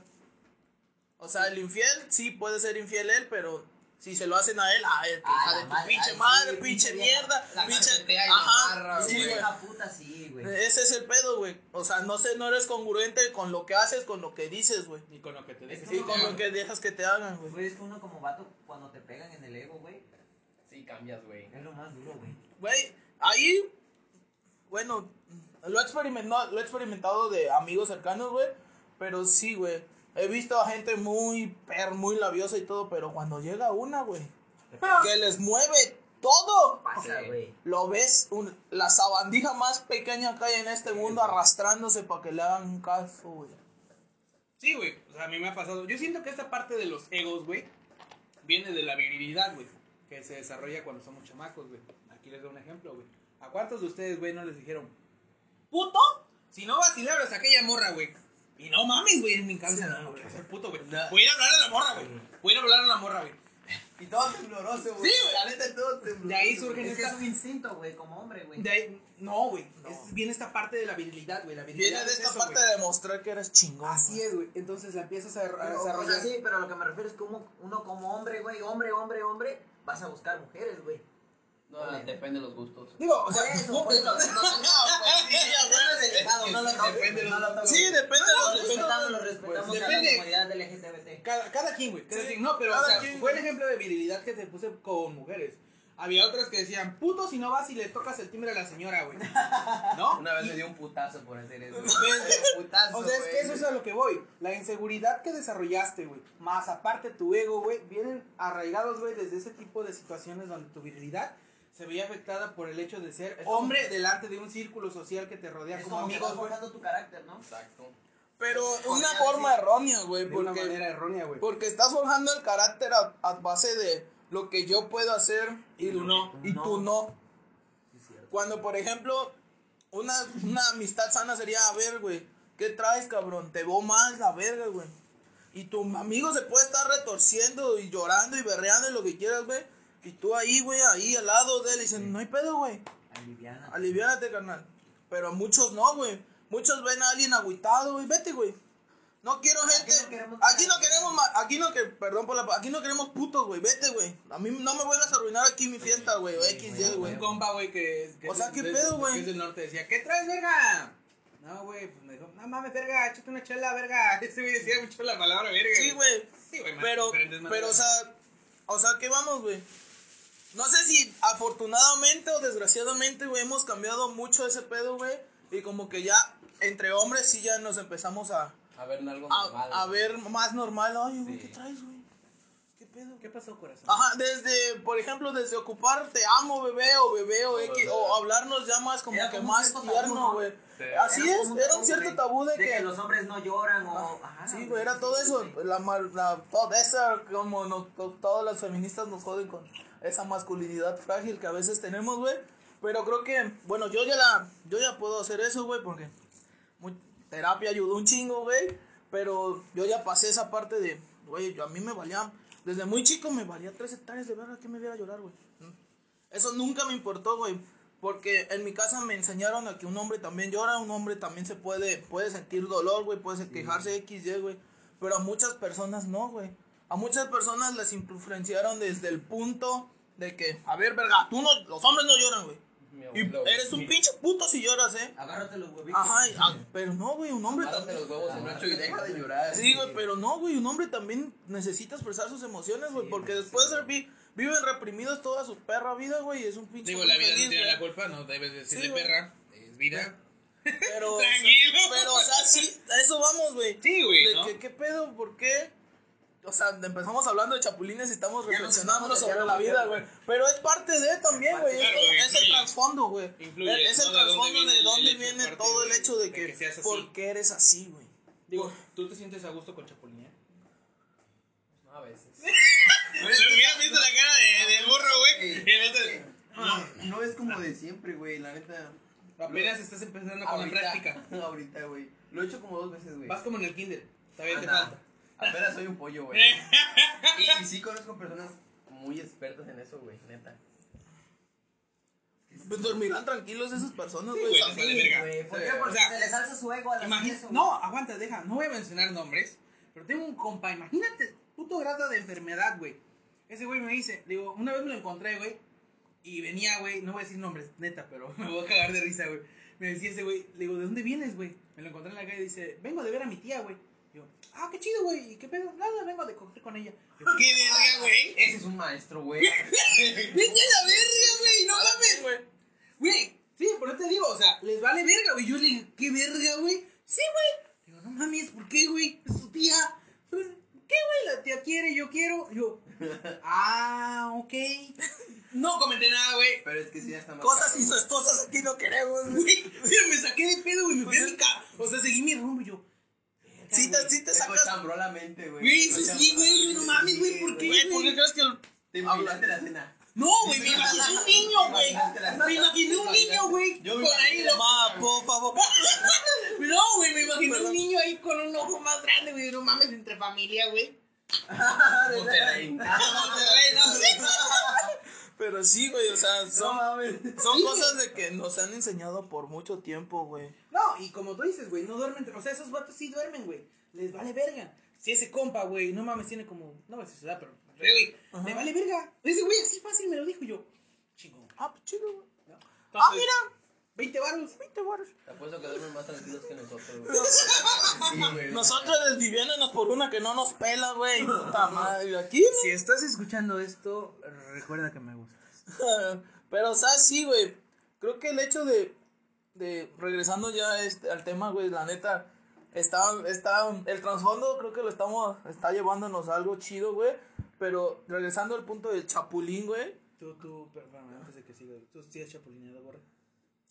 O sea, el infiel sí puede ser infiel él, pero si se lo hacen a él, a él, que Ah, hija de tu madre, pinche ay, madre, sí, pinche mierda, La pinche. Ajá, sí, güey. puta, sí, güey. Ese es el pedo, güey. O sea, no sé, no eres congruente con lo que haces, con lo que dices, güey. Y con lo que te dejes. Y con lo que dejas que te hagan, güey. Güey, es que uno como vato, cuando te pegan en el ego, güey, Sí, cambias, güey. es lo más duro, güey. Güey, ahí, bueno, lo he, experimentado, lo he experimentado de amigos cercanos, güey. Pero sí, güey. He visto a gente muy, per, muy labiosa y todo, pero cuando llega una, güey, que les mueve todo. Pasa, güey. Lo ves, un- la sabandija más pequeña que hay en este mundo arrastrándose para que le hagan un caso, güey. Sí, güey. O sea, a mí me ha pasado. Yo siento que esta parte de los egos, güey, viene de la virilidad, güey. Que se desarrolla cuando somos chamacos, güey. Aquí les doy un ejemplo, güey. ¿A cuántos de ustedes, güey, no les dijeron, puto? Si no vacilaras a aquella morra, güey. Y no mames, güey, en mi cabeza, no, no quiero ser puto, güey. No. Voy a ir a hablar a la morra, güey. Voy a ir a hablar a la morra, güey. Y todo tembloroso, güey. Sí, güey. La neta, todo tembloroso. De ahí surgen Es que esta- es un instinto, güey, como hombre, güey. De ahí- no, güey. No. Es- Viene esta parte de la virilidad, güey. La virilidad Viene de es esta eso, parte de demostrar que eres chingón. Así es, güey. Entonces la empiezas a, a Pero, o desarrollar. sea, sí, pero a lo que me refiero es que uno, uno como hombre, güey, hombre, hombre, hombre, vas a buscar mujeres, güey. No, depende de los gustos. Digo, o sea, eso, no, por eso. No, no, no, pues no no depende de los. Sí, depende de Lo los respetamos, lo respetamos Pues, a depende. la comunidad LGBT. Cada, cada quien, güey. Cada Sí, quien. No, pero o sea, quien, fue el ejemplo de virilidad que te puse con mujeres. Había otras que decían, puto si no vas y le tocas el timbre a la señora, güey. ¿No? Una vez Y- me dio un putazo por hacer eso. Un putazo, O sea, es que eso es a lo que voy. La inseguridad que desarrollaste, güey. Más aparte tu ego, güey. Vienen arraigados, güey, desde ese tipo de situaciones donde tu virilidad se veía afectada por el hecho de ser hombre delante de un círculo social que te rodea como amigos, güey. forjando tu carácter, ¿no? Exacto. Pero Podría una forma decir- errónea, güey. De una Porque, manera errónea, güey. porque estás forjando el carácter a, a base de lo que yo puedo hacer y tú no. Y tú no. Sí. Cuando, por ejemplo, una, una amistad sana sería, a ver, güey, ¿qué traes, cabrón? Te veo más la verga, güey. Y tu amigo se puede estar retorciendo y llorando y berreando y lo que quieras, güey. Y tú ahí, güey, ahí al lado de él, y dicen, no hay pedo, güey. Aliviana. Aliviánate, carnal. Pero muchos no, güey. Muchos ven a alguien agüitado, güey. Vete, güey. No quiero gente. no queremos- Aquí no queremos, aquí no que, perdón por la, aquí no queremos putos, güey. Vete, güey. A mí no me vuelvas a arruinar aquí mi fiesta, güey. O XY, güey. Un compa, güey, que, que O sea, ¿qué de- pedo, que güey? es del norte decía, ¿qué traes, verga? No, güey, pues me dijo, no mames, verga, échate una chela, verga. Ese güey decía mucho la palabra verga. Sí, güey. Sí, güey, Pero, pero, o sea, o sea, ¿qué vamos, güey? No sé si afortunadamente o desgraciadamente, güey, hemos cambiado mucho ese pedo, güey. Y como que ya, entre hombres, sí ya nos empezamos a, A ver, algo a, normal. a ver más normal. Ay, güey, Sí. ¿qué traes, güey? ¿Qué pedo? ¿Qué pasó, corazón? Ajá, desde, por ejemplo, desde ocupar te amo, bebé, o bebé, o X, o hablarnos ya más como Era que como más tierno, güey. Sí. Así Era es, era un cierto tabú de De que... que los hombres no lloran o. Ajá, Sí, güey, era sí, todo sí, eso. sí. La, mal- la, toda esa, como no, to- todas las feministas nos joden con esa masculinidad frágil que a veces tenemos, güey. Pero creo que, bueno, yo ya la, yo ya puedo hacer eso, güey, porque muy- terapia ayudó un chingo, güey. Pero yo ya pasé esa parte de, güey, yo- a mí me valía, desde muy chico me valía tres hectáreas de verga que me viera llorar, güey. Eso nunca me importó, güey. Porque en mi casa me enseñaron a que un hombre también llora, un hombre también se puede, puede sentir dolor, güey, puede quejarse X, Y, güey. Pero a muchas personas no, güey. A muchas personas les influenciaron desde el punto de que, a ver, verga, tú no, los hombres no lloran, güey. Y eres un pinche puto si lloras, eh. Agárrate los huevitos. Ajá, ah, pero no, güey, un hombre Amárrate también. los huevos en ocho y deja de llorar. Sí, güey, pero no, güey, un hombre también necesita expresar sus emociones, güey, porque después de vi- viven reprimidos toda su perra vida, güey, y es un pinche Digo, la vida no tiene la culpa, no debes decirle Sí, perra. Es vida. Pero, Tranquilo. pero, o sea, sí, a eso vamos, güey. Sí, güey, De ¿no? que, ¿qué pedo? ¿Por qué? O sea, empezamos hablando de chapulines y estamos reflexionando sobre la vida, güey. Pero es parte de también, güey. Es, el trasfondo, güey. Es el ¿no? ¿De dónde trasfondo viene de el dónde viene todo el hecho de de que, que seas así? ¿por qué eres así, güey? Digo, ¿tú te sientes a gusto con Chapulín? No, a veces. Hubieras visto la cara de, del burro, güey. Y el otro- No, no es como de siempre, güey, la neta. Apenas estás empezando con la Ahorita- práctica. Ahorita, güey. Lo he hecho como dos veces, güey. Vas como en el kinder. Todavía te falta. Apenas soy un pollo, güey. y, y sí conozco personas muy expertas en eso, güey, neta. Pues dormirán tranquilos esas personas, Sí, güey. verga. ¿por Sí, qué? Porque o sea, se les alza su ego a la eso, no, aguanta, deja. No voy a mencionar nombres, pero tengo un compa. Imagínate, puto grado de enfermedad, güey. Ese güey me dice, digo, una vez me lo encontré, güey. Y venía, güey, no voy a decir nombres, neta, pero me voy a cagar de risa, güey. Me decía ese güey, le digo, ¿de dónde vienes, güey? Me lo encontré en la calle y dice, vengo de ver a mi tía, güey. Yo, ah, qué chido, güey. ¿Y qué pedo? Nada, vengo de coger con ella. Yo, ¿Qué verga, güey? Ese es un maestro, güey. Vete a la verga, güey, no mames. güey. Güey, sí, por eso te digo, o sea, les vale verga, güey. Yo le digo, ¿qué verga, güey? Sí, güey. Digo, no mames, ¿por qué, güey? Es su tía. Pues, ¿Qué, güey? La tía quiere, yo quiero. Yo, ah, ok. No comenté nada, güey. Pero es que sí, ya está más. Cosas incestuosas aquí no queremos, güey. Sí, me saqué de pedo, güey. Me fui a mi ca- O sea, seguí mi rumbo y yo. Sí te, sí te Te sacas. cochambró la mente, güey. Güey, sí, güey, mente, no mames, güey, ¿por qué? Güey, ¿por qué crees que el Te imaginaste la cena. No, güey, me imaginé un niño, güey. Me imaginé un niño, güey. Yo me Por ahí, lo- por favor. No, güey, me imaginé Perdón. un niño ahí con un ojo más grande, güey. No mames, entre familia, güey. Monterrey. Monterrey, no. Pero sí, güey, o sea, son, mames. son Sí, cosas de que nos han enseñado por mucho tiempo, güey. No, y como tú dices, güey, no duermen. O sea, esos vatos sí duermen, güey. Les vale verga. Si ese compa, güey, no mames, tiene como. No voy a decir su edad, pero. Güey, le vale verga. Ese güey así fácil me lo dijo yo. Chingón. Ah, pues chido, güey. ¿no? Ah, mira, 20 baros. 20 baros. Te apuesto que duermen más tranquilos que nosotros, güey. Sí, güey. Nosotros desviviéndonos por una que no nos pela, güey. Puta madre, aquí. Si estás escuchando esto, recuerda que me gusta. Pero, o sea, sí, güey. Creo que el hecho de, de regresando ya este, al tema, güey, la neta, está, está, el trasfondo creo que lo estamos, está llevándonos a algo chido, güey. Pero regresando al punto del chapulín, güey. Tú, tú, perdón, antes de que siga, tú sigues chapulineado, borra.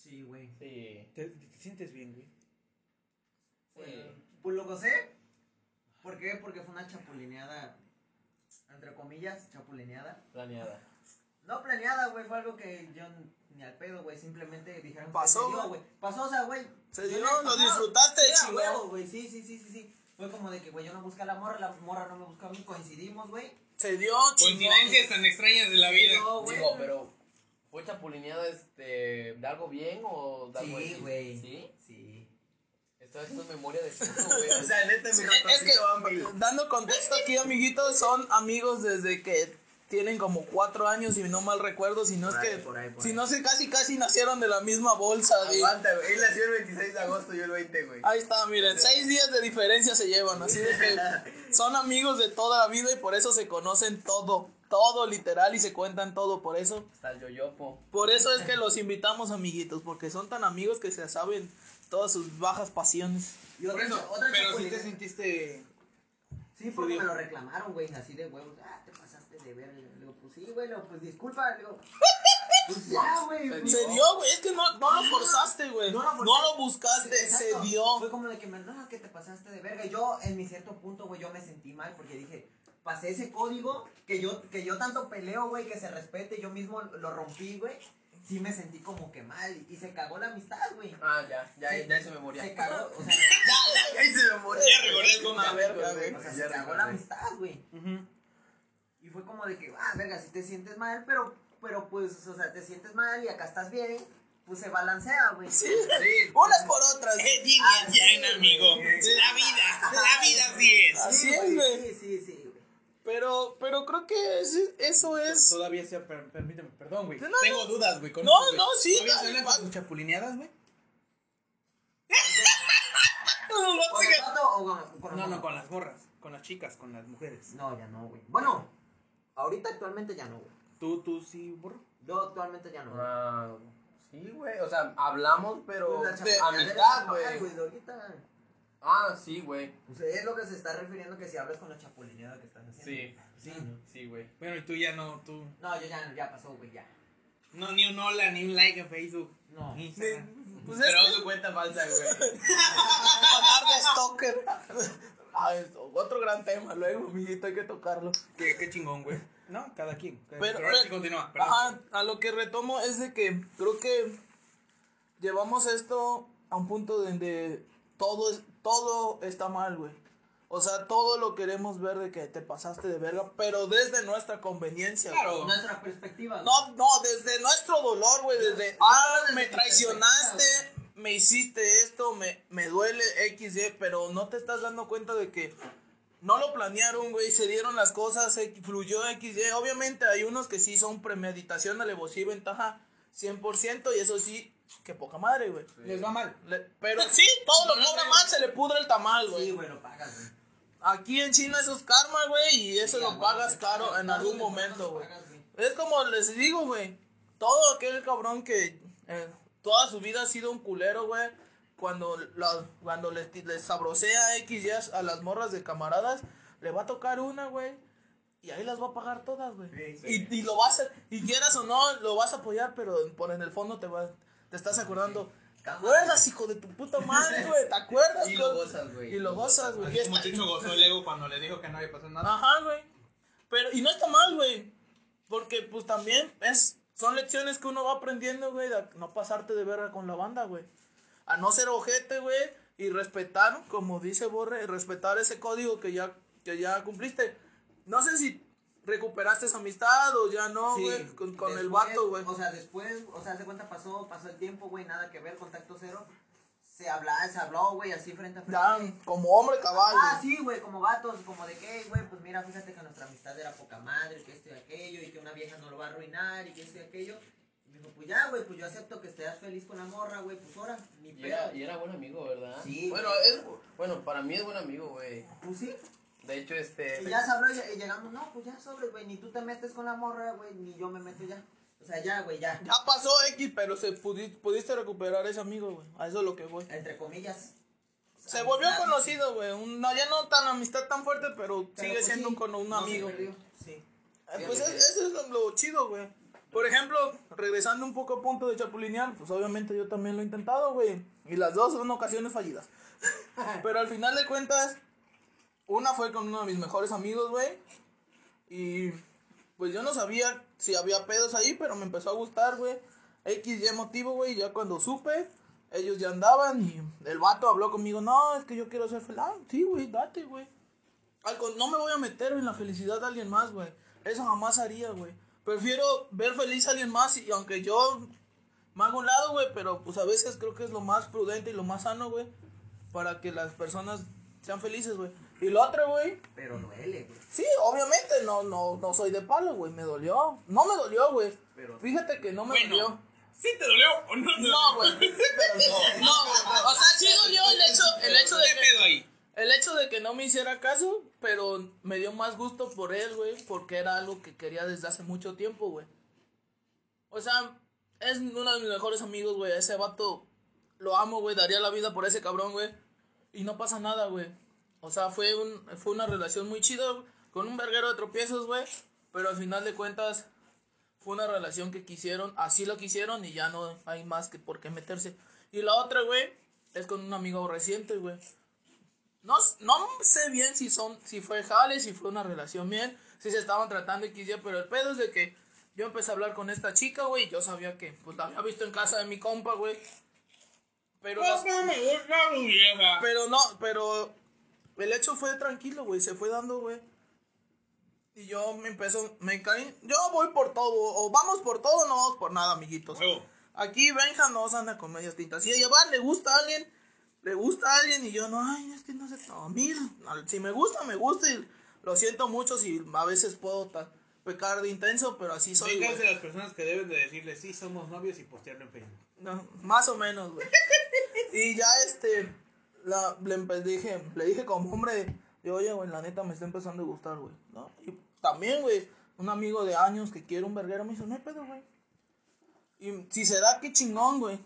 Sí, güey. Sí. ¿Te, te sientes bien, güey? Sí. Pues lo gocé. ¿Por qué? Porque fue una chapulineada. Entre comillas, chapulineada. Planeada. No planeada, güey. Fue algo que yo ni al pedo, güey. Simplemente dijeron Pasó, que se dio, güey. Pasó, o sea, güey. Se dio, le- lo disfrutaste, huevo, güey. Sí, sí, sí, sí, sí. Fue como de que, güey, yo no busqué a la morra, la morra no me buscó a mí. Coincidimos, güey. Se dio, chingón. Coincidencias tan extrañas de la vida. No, güey. Digo, pero. ¿Fue chapulineada este, de algo bien o de algo Sí, güey. ¿Sí? Sí. Estoy haciendo memoria de puto, güey. O sea, neta, mi es que, dando contexto aquí, amiguitos, son amigos desde que tienen como cuatro años, y no mal recuerdo, si no es ahí, que, por ahí, por si ahí. no se casi casi nacieron de la misma bolsa. güey. Aguanta, güey. Él nació el 26 de agosto, yo el 20, güey. Ahí está, miren, seis días de diferencia se llevan, así de que son amigos de toda la vida y por eso se conocen todo, todo literal y se cuentan todo, por eso, Hasta el yoyopo. por eso es que los invitamos amiguitos, porque son tan amigos que se saben todas sus bajas pasiones. Y Por otra, eso, otra pero si te sentiste. Sí, porque me lo reclamaron, güey, así de huevos. Ah, te pasaste de verga. Le digo, pues sí, güey, le digo, pues disculpa, le digo. Pues ya, güey. pues, Se dio, güey. Es que no, no lo forzaste, güey. No No lo buscaste, se dio. Fue como de que me no, que te pasaste de verga. Yo, en mi cierto punto, güey, yo me sentí mal porque dije, pasé ese código que yo, que yo tanto peleo, güey, que se respete, yo mismo lo rompí, güey. Sí me sentí como que mal y se cagó la amistad, güey. Ah, ya, ya, Se- ya hice memoria. Se cagó, o sea, Ya hice memoria. Ya recordé una verga, recordé, güey. o sea, se cagó la amistad, güey. Y fue como de que, ah, verga, si te sientes mal, pero, pero pues, o sea, te sientes mal y acá estás bien, pues se balancea, güey. Sí. Sí. Unas por otras. Eh, yin Ah, y amigo. La vida, la vida así es. Así es, güey. Sí, sí, sí. Pero, pero creo que eso es. Todavía sea, per- permíteme, perdón, güey. No, no. Tengo dudas, güey. con No, esto, no, sí, ¿Todavía dale, se chapulineadas, güey? No, no, no, ¿Con No, no, con las morras, con las chicas, con las mujeres. No, ya no, güey. Bueno, ahorita actualmente ya no, güey. ¿Tú, tú sí, burro? Yo actualmente ya no. güey. Ah, sí, güey. O sea, hablamos, pero. Pues de amistad, güey. Ah, sí, güey. Pues es lo que se está refiriendo que si hablas con la chapulineada que estás haciendo. Sí. Sí, ¿no? Sí, güey. Bueno, y tú ya no, tú. No, yo ya, ya pasó, güey, ya. No, ni un hola, ni un like en Facebook. No. Ni Instagram. Pues es Pero que- su cuenta falsa, güey. Andar de stalker. Ay, otro gran tema, luego, mijito, hay que tocarlo. Qué, qué chingón, güey. No, cada quien. Cada- Pero, Pero, sí continúa. perdón. Ajá, a lo que retomo es de que creo que llevamos esto a un punto donde todo, es, todo está mal, güey. O sea, todo lo queremos ver de que te pasaste de verga, pero desde nuestra conveniencia. güey. Claro. Nuestra perspectiva. güey. No, no, desde nuestro dolor, güey, desde, ah, me traicionaste, me hiciste esto, me, me duele XY, pero no te estás dando cuenta de que no lo planearon, güey, se dieron las cosas, X- fluyó XY. Obviamente hay unos que sí son premeditación, alevosía y ventaja 100%, y eso sí, que poca madre, güey. Les va mal. Le- Pero sí, todo lo que obra mal se le pudre el tamal, Sí, güey. güey, lo pagas, güey. Aquí en China eso es karma, güey, y eso Sí, lo pagas caro en algún momento, güey. güey. Es como les digo, güey. Todo aquel cabrón que eh, toda su vida ha sido un culero, güey. Cuando, la- cuando les, les sabrosea X a las morras de camaradas, le va a tocar una, güey. Y ahí las va a pagar todas, güey. Sí, sí. Y, y lo vas a, y quieras o no, lo vas a apoyar, pero por en el fondo te va, te estás acordando. ¿Te acuerdas, hijo de tu puta madre, güey? ¿Te acuerdas? Y lo gozas, güey. Y lo gozas, güey. Gozó el ego cuando le dijo que no había pasado nada. Ajá, güey. Pero, y no está mal, güey. Porque, pues también es, son lecciones que uno va aprendiendo, güey. A no pasarte de verga con la banda, güey. A no ser ojete, güey. Y respetar, como dice Borre, respetar ese código que ya, que ya cumpliste. No sé si recuperaste esa amistad o ya no, Sí, güey. con el vato, güey. O sea, después, o sea, de cuenta pasó, pasó el tiempo, güey, nada que ver, contacto cero. Se habla, se habló, güey, así frente a frente. Ya, como hombre cabal, Ah, sí, güey, como vatos, como de que, güey, pues mira, fíjate que nuestra amistad era poca madre, que esto y aquello, y que una vieja no lo va a arruinar, y que esto y aquello. Y me dijo, pues ya, güey, pues yo acepto que estés feliz con la morra, güey, pues ahora, ni Y era, y era buen amigo, ¿verdad? Sí, Bueno, es, bueno, para mí es buen amigo, güey. Pues sí, De hecho, este. y ya se habló y, llegamos, no, pues ya sobre, güey, ni tú te metes con la morra, güey, ni yo me meto ya. O sea, ya, güey, ya. Ya pasó X, pero se pudi- pudiste recuperar ese amigo, güey. A eso es lo que voy. Entre comillas. Se volvió conocido, güey. Un- No, ya no tan amistad tan fuerte, pero, Pero, sigue pues, siendo sí, con un no amigo. Sí. Eh, pues es- eso es lo, lo chido, güey. Por ejemplo, regresando un poco a punto de chapulinear, pues obviamente yo también lo he intentado, güey. Y las dos son ocasiones fallidas. Pero al final de cuentas, una fue con uno de mis mejores amigos, güey. Y pues yo no sabía si había pedos ahí, pero me empezó a gustar, güey. X y motivo, güey. Ya cuando supe, ellos ya andaban y el vato habló conmigo. No, es que yo quiero ser feliz. Ah, sí, güey, date, güey. No me voy a meter en la felicidad de alguien más, güey. Eso jamás haría, güey. Prefiero ver feliz a alguien más y aunque yo me hago un lado, güey, pero pues a veces creo que es lo más prudente y lo más sano, güey, para que las personas sean felices, güey. Y lo otro, güey, Pero duele, güey. sí, obviamente no, no, no soy de palo, güey, me dolió. No me dolió, güey. Pero- Fíjate que no me Bueno. dolió. ¿Sí te dolió o no? te No, güey. No, güey. O sea, sí dolió el hecho, el hecho de. El hecho de que no me hiciera caso, pero me dio más gusto por él, güey, porque era algo que quería desde hace mucho tiempo, güey. O sea, es uno de mis mejores amigos, güey. Ese vato lo amo, güey. Daría la vida por ese cabrón, güey. Y no pasa nada, güey. O sea, fue, un, fue una relación muy chida, con un verguero de tropiezos, güey. Pero al final de cuentas, fue una relación que quisieron, así lo quisieron y ya no hay más que por qué meterse. Y la otra, güey, es con un amigo reciente, güey. No, no sé bien si son, si fue jale, si fue una relación bien, si se estaban tratando y quisiera, pero el pedo es de que yo empecé a hablar con esta chica, güey, y yo sabía que, pues la había visto en casa de mi compa, güey. Pero, las- ¿Cómo me gusta tu vieja? pero no, pero el hecho fue tranquilo, güey, se fue dando, güey. Y yo me empezó, me caí, yo voy por todo, o vamos por todo, no vamos por nada, amiguitos. Huevo. Aquí Benja no se anda con medias tintas. Si a llevar le gusta a alguien, le gusta a alguien y yo no, ay, es que no sé, no, a mí, al- si me gusta, me gusta y lo siento mucho si a veces puedo pecar de intenso, pero así soy, güey. de las personas que deben de decirle sí, somos novios y postearlo en Facebook. No, más o menos, güey. y ya este, la, le dije, le dije como hombre, yo, oye, güey, la neta me está empezando a gustar, güey, ¿no? Y también, güey, un amigo de años que quiere un verguero me dice, no hay pedo, güey. Y si se da, qué chingón, güey.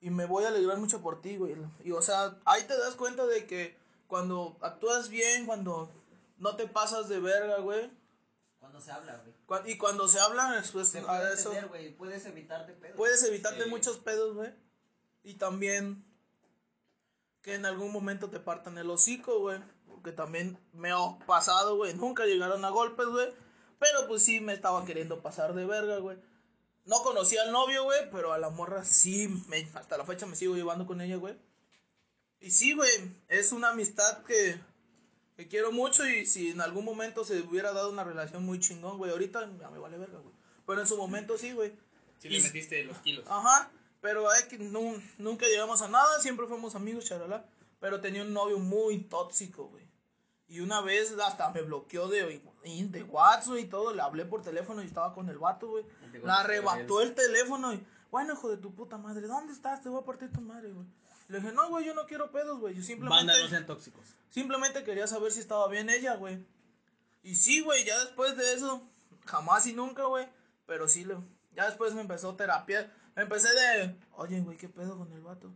Y me voy a alegrar mucho por ti, güey. Y o sea, ahí te das cuenta de que cuando actúas bien, cuando no te pasas de verga, güey. Cuando se habla, güey. Y cuando se habla, pues Se a puede eso entender. Puedes evitarte pedos. puedes evitarte Sí. muchos pedos, güey. Y también que en algún momento te partan el hocico, güey. Porque también me ha pasado, güey. Nunca llegaron a golpes, güey. Pero pues sí me estaba queriendo pasar de verga, güey. No conocía al novio, güey, pero a la morra sí, me- hasta la fecha me sigo llevando con ella, güey. Y sí, güey, es una amistad que, que quiero mucho y si en algún momento se hubiera dado una relación muy chingón, güey, ahorita ya me vale verga, güey. Pero en su momento sí, güey. Sí le Y- metiste los kilos. Ajá, pero es que nu- nunca llegamos a nada, siempre fuimos amigos, charalá. Pero tenía un novio muy tóxico, güey. Y una vez hasta me bloqueó de, de WhatsApp y todo, le hablé por teléfono y estaba con el vato, güey. La arrebató el teléfono y, bueno, hijo de tu puta madre, ¿dónde estás? Te voy a partir tu madre, güey. Le dije, no, güey, yo no quiero pedos, güey. Yo simplemente... Banda, no sean tóxicos. Simplemente quería saber si estaba bien ella, güey. Y sí, güey, ya después de eso, jamás y nunca, güey. Pero sí, ya después me empezó terapia. Empecé de, oye, güey, ¿qué pedo con el vato?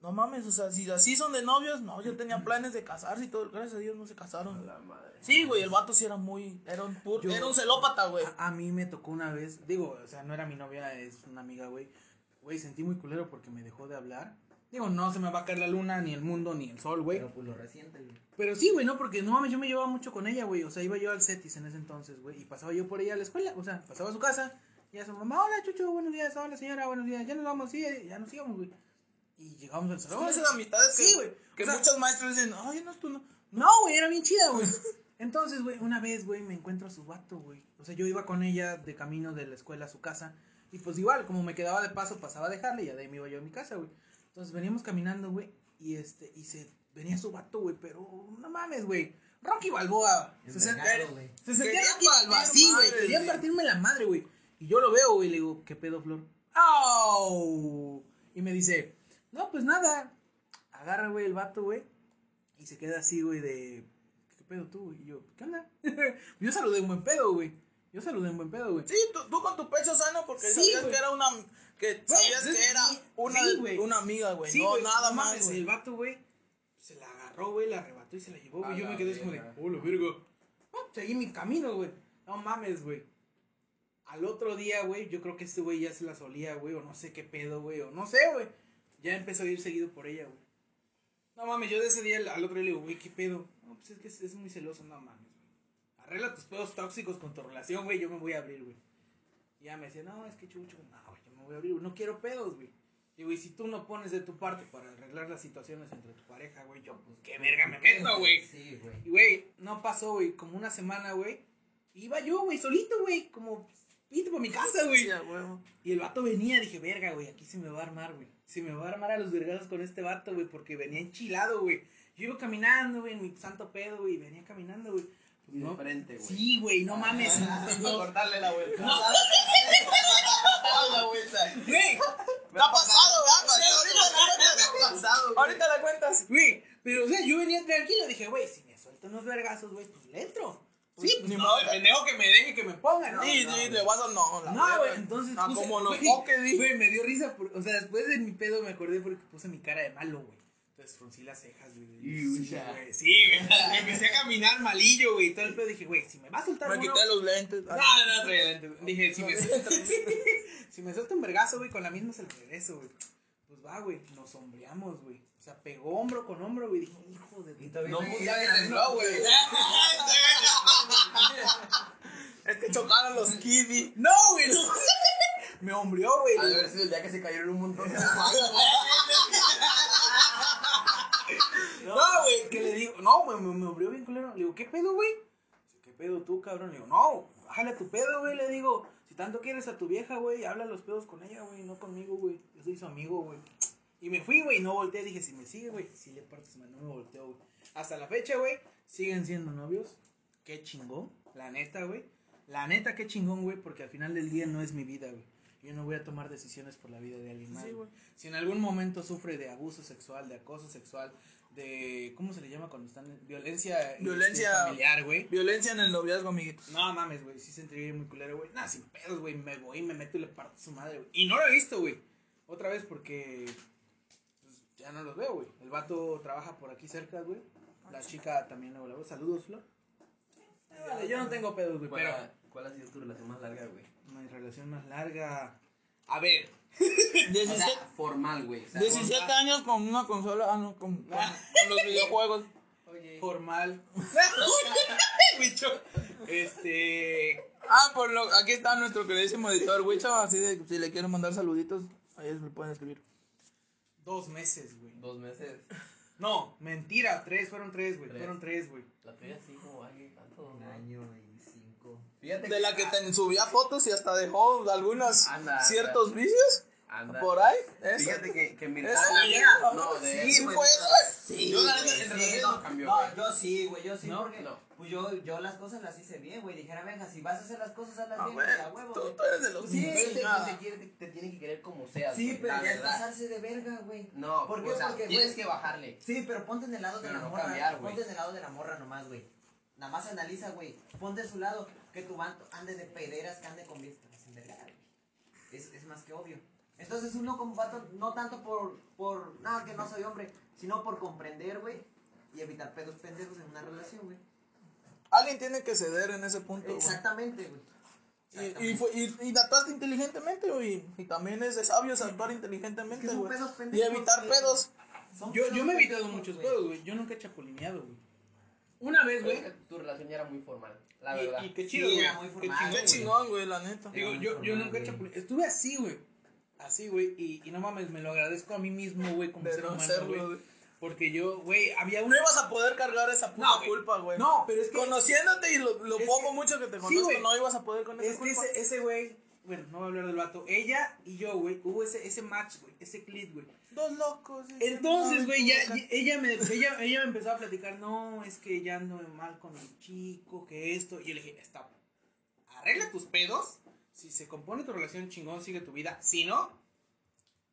No mames, o sea, si así son de novios, no, yo tenía planes de casarse y todo. Gracias a Dios no se casaron. La madre. Sí, güey, el vato sí era muy, era un, pur- Yo- era un celópata, güey. A, a mí me tocó una vez, digo, o sea, no era mi novia, es una amiga, güey. Güey, sentí muy culero porque me dejó de hablar. Digo, no se me va a caer la luna, ni el mundo, ni el sol, güey. Pero pues lo reciente, güey. Pero sí, güey, no, porque no mames, yo me llevaba mucho con ella, güey. O sea, iba yo al CETIS en ese entonces, güey. Y pasaba yo por ella a la escuela. O sea, pasaba a su casa. Y a su mamá, hola, chucho, buenos días. Hola, señora, buenos días. Ya nos vamos, sí, ya nos íbamos, güey. Y llegamos al salón. Son esas amistades que, Sí, güey. que O sea, muchos maestros dicen, ay, no, tú no. No, güey, era bien chida, güey. Entonces, güey, una vez, güey, me encuentro a su vato, güey. O sea, yo iba con ella de camino de la escuela a su casa. Y pues igual, como me quedaba de paso, pasaba a dejarle y ya de ahí me iba yo a mi casa, güey. Entonces veníamos caminando, güey. Y este, y se venía su vato, güey, pero no mames, güey. Rocky Balboa. Se Envergado, sentía, güey. se sentía Rocky Balboa así, güey. Quería partirme la madre, güey. Y yo lo veo, güey, y le digo, ¿qué pedo, Flor? ¡Au! Y me dice, no, pues nada. Agarra, güey, el vato, güey. Y se queda así, güey, de. ¿Qué pedo tú? Y yo, ¿qué onda? yo saludé un buen pedo, güey. Yo saludé un buen pedo, güey. Sí, tú, tú con tu pecho sano porque Sí, sabías que era una que sabías que era una, sí, una amiga, güey. Sí, no, nada no más, güey. El vato, güey, se la agarró, güey, la arrebató y se la llevó, güey. Yo me quedé así como de, oh, lo virgo. seguí mi camino, güey. No mames, güey. Al otro día, güey, yo creo que este güey ya se la solía, güey, o no sé qué pedo, güey, o no sé, güey. Ya empezó a ir seguido por ella, güey. No mames, yo de ese día al- otro día le digo, güey, ¿qué pedo? No, pues es que es, es muy celoso, no mames, güey. Arregla tus pedos tóxicos con tu relación, güey, yo me voy a abrir, güey. Y ya me decía, no, es que chucho, no, güey, yo me voy a abrir, güey, no quiero pedos, güey. Digo, y si tú no pones de tu parte para arreglar las situaciones entre tu pareja, güey, yo, pues, qué verga me meto, güey. Sí, güey. Y, güey, no pasó, güey, como una semana, güey. Iba yo, güey, solito, güey, como pito por mi casa, güey. Huevo. Y el vato venía, dije, verga, güey, aquí se me va a armar, güey. Se me va a armar a los vergados con este vato, güey, porque venía enchilado, güey. Yo iba caminando, güey, en mi santo pedo, güey, y venía caminando, güey. Pues no. frente, güey. Sí, güey, no mames. no. cortarle la vuelta. la vuelta. Güey, ha pasado, ¿verdad? Me ha pasado. Ahorita la cuentas. güey, pero, o sea, yo venía tranquilo, dije, güey, si me suelto unos vergazos, güey, pues le entro. Sí, pues Ni no, modo. de pendejo que me deje que me pongan, ¿no? Sí, No, sí, vas a no. la No, güey, entonces Ah, como los güey, poques, di. Güey, me dio risa, por- o sea, después de mi pedo me acordé porque puse mi cara de malo, güey. Entonces fruncí las cejas, güey. Sí, güey. Sí, güey. Empecé a caminar malillo, güey. y Todo el pedo dije, güey, si me va a soltar Me uno... quité los lentes. No, no, traía lentes. Dije, si me suelta, si me suelta un vergazo, güey, con la misma se lo regreso, güey. Pues va, güey, nos sombreamos, güey. Sea, pegó hombro con hombro, güey. Dije, hijo de... Y No, ya tembló, güey. Es que chocaron los kiwi. No, güey, no. Me hombreó, güey. De haber sido el día que se cayeron un montón de No, güey, que le digo, no, güey, me, me abrió bien culero. Le digo, ¿qué pedo, güey? ¿Qué pedo tú, cabrón? Le digo, no, bájale a tu pedo, güey. Le digo, si tanto quieres a tu vieja, güey, habla los pedos con ella, güey, no conmigo, güey. Yo soy su amigo, güey. Y me fui, güey, no volteé. Dije, si me sigue, güey, si le partes, man, no me volteo, güey. Hasta la fecha, güey, siguen siendo novios. Qué chingón, la neta, güey. La neta, qué chingón, güey, porque al final del día no es mi vida, güey. Yo no voy a tomar decisiones por la vida de alguien más. Sí, güey. Si en algún momento sufre de abuso sexual, de acoso sexual, de. ¿Cómo se le llama cuando están en violencia, este, Violencia- familiar, güey? Violencia en el noviazgo, amiguitos. No mames, güey, sí se sentiría muy culero, güey. Nah, sin pedos, güey, me voy, me meto y le parto a su madre, güey. Y no lo he visto, güey. Otra vez porque ya no los veo, güey. El vato trabaja por aquí cerca, güey. La chica también luego la veo. Saludos, Flor. Eh, vale, yo no tengo pedos, güey, ¿Cuál, pero ha, ¿Cuál ha sido tu relación más larga, güey? mi relación más larga. A ver, O 17, sea, formal, güey. O sea, 17 años con una consola, ah, no, con, con, con los videojuegos. Oye. formal. Bicho. Este. Ah, por lo, aquí está nuestro queridísimo editor Wicho, así de si le quieren mandar saluditos, ahí me pueden escribir. Dos meses, güey. Dos meses. No, mentira, tres, fueron tres, güey. Tres. Fueron tres, güey. La tuya sí, como alguien tanto. Un año y cinco. Fíjate De la que te subía fotos y hasta dejó algunos Anda, ciertos anda. vicios Anda. por ahí. Eso. Fíjate que, que mi Ah, ya. No, de Sí, eso, fue güey. eso. Sí, Yo, la neta, en sí, no, no cambió, No, güey. yo sí, güey, yo sí, ¿No? porque No. Pues yo, yo las cosas las hice bien, güey. Dijera, venga, si vas a hacer las cosas, hazlas Ah, bien, güey, güey, a huevo, tú, tú eres de los Pues sí, te, Ah. te, quiere- te, te tiene que querer como seas. Sí, güey, pero ya es pasarse de verga, güey. No, ¿Por qué? o sea, Porque, tienes que bajarle. Sí, pero ponte en el lado de la no morra. cambiar, ponte en el lado de la morra nomás, güey. Nada más analiza, güey. Ponte en su lado. Que tu vato ande de pederas, que ande con. Es, es más que obvio. Entonces uno como vato, no tanto por, por, nada, que no soy hombre, sino por comprender, güey. Y evitar pedos pendejos en una relación, güey. Alguien tiene que ceder en ese punto. Exactamente, güey. Y, y, fue- y, y actuaste inteligentemente, güey. Y también es de sabios actuar inteligentemente, Es que son güey. Y evitar pedos. Yo, yo me he evitado muchos pedos, güey. Yo nunca he chapulineado, güey. Una vez, Güey, tu relación ya era muy formal, la Y, verdad. y qué chido, güey. Qué chingón, Qué güey. chingón, güey, la neta. Digo, yo, yo nunca he chapulineado. Estuve así, güey. Así, güey. Y, y no mames, me lo agradezco a mí mismo, güey, como De ser no humano, güey. Porque yo, güey, había No una. ibas a poder cargar esa puta No, culpa, güey. No, pero es que. Conociéndote y lo, lo poco que- mucho que te conozco, no ibas a poder con esa Es que culpa. ese, ese güey, bueno, no voy a hablar del vato. Ella y yo, güey, hubo ese, ese match, güey, ese clip, güey. Dos locos. Entonces, güey, ya, ella, me, ella, ella me empezó a platicar, no, es que ya ando mal con el chico, que esto. Y yo le dije, stop, arregla tus pedos. Si se compone tu relación chingón, sigue tu vida. Si no,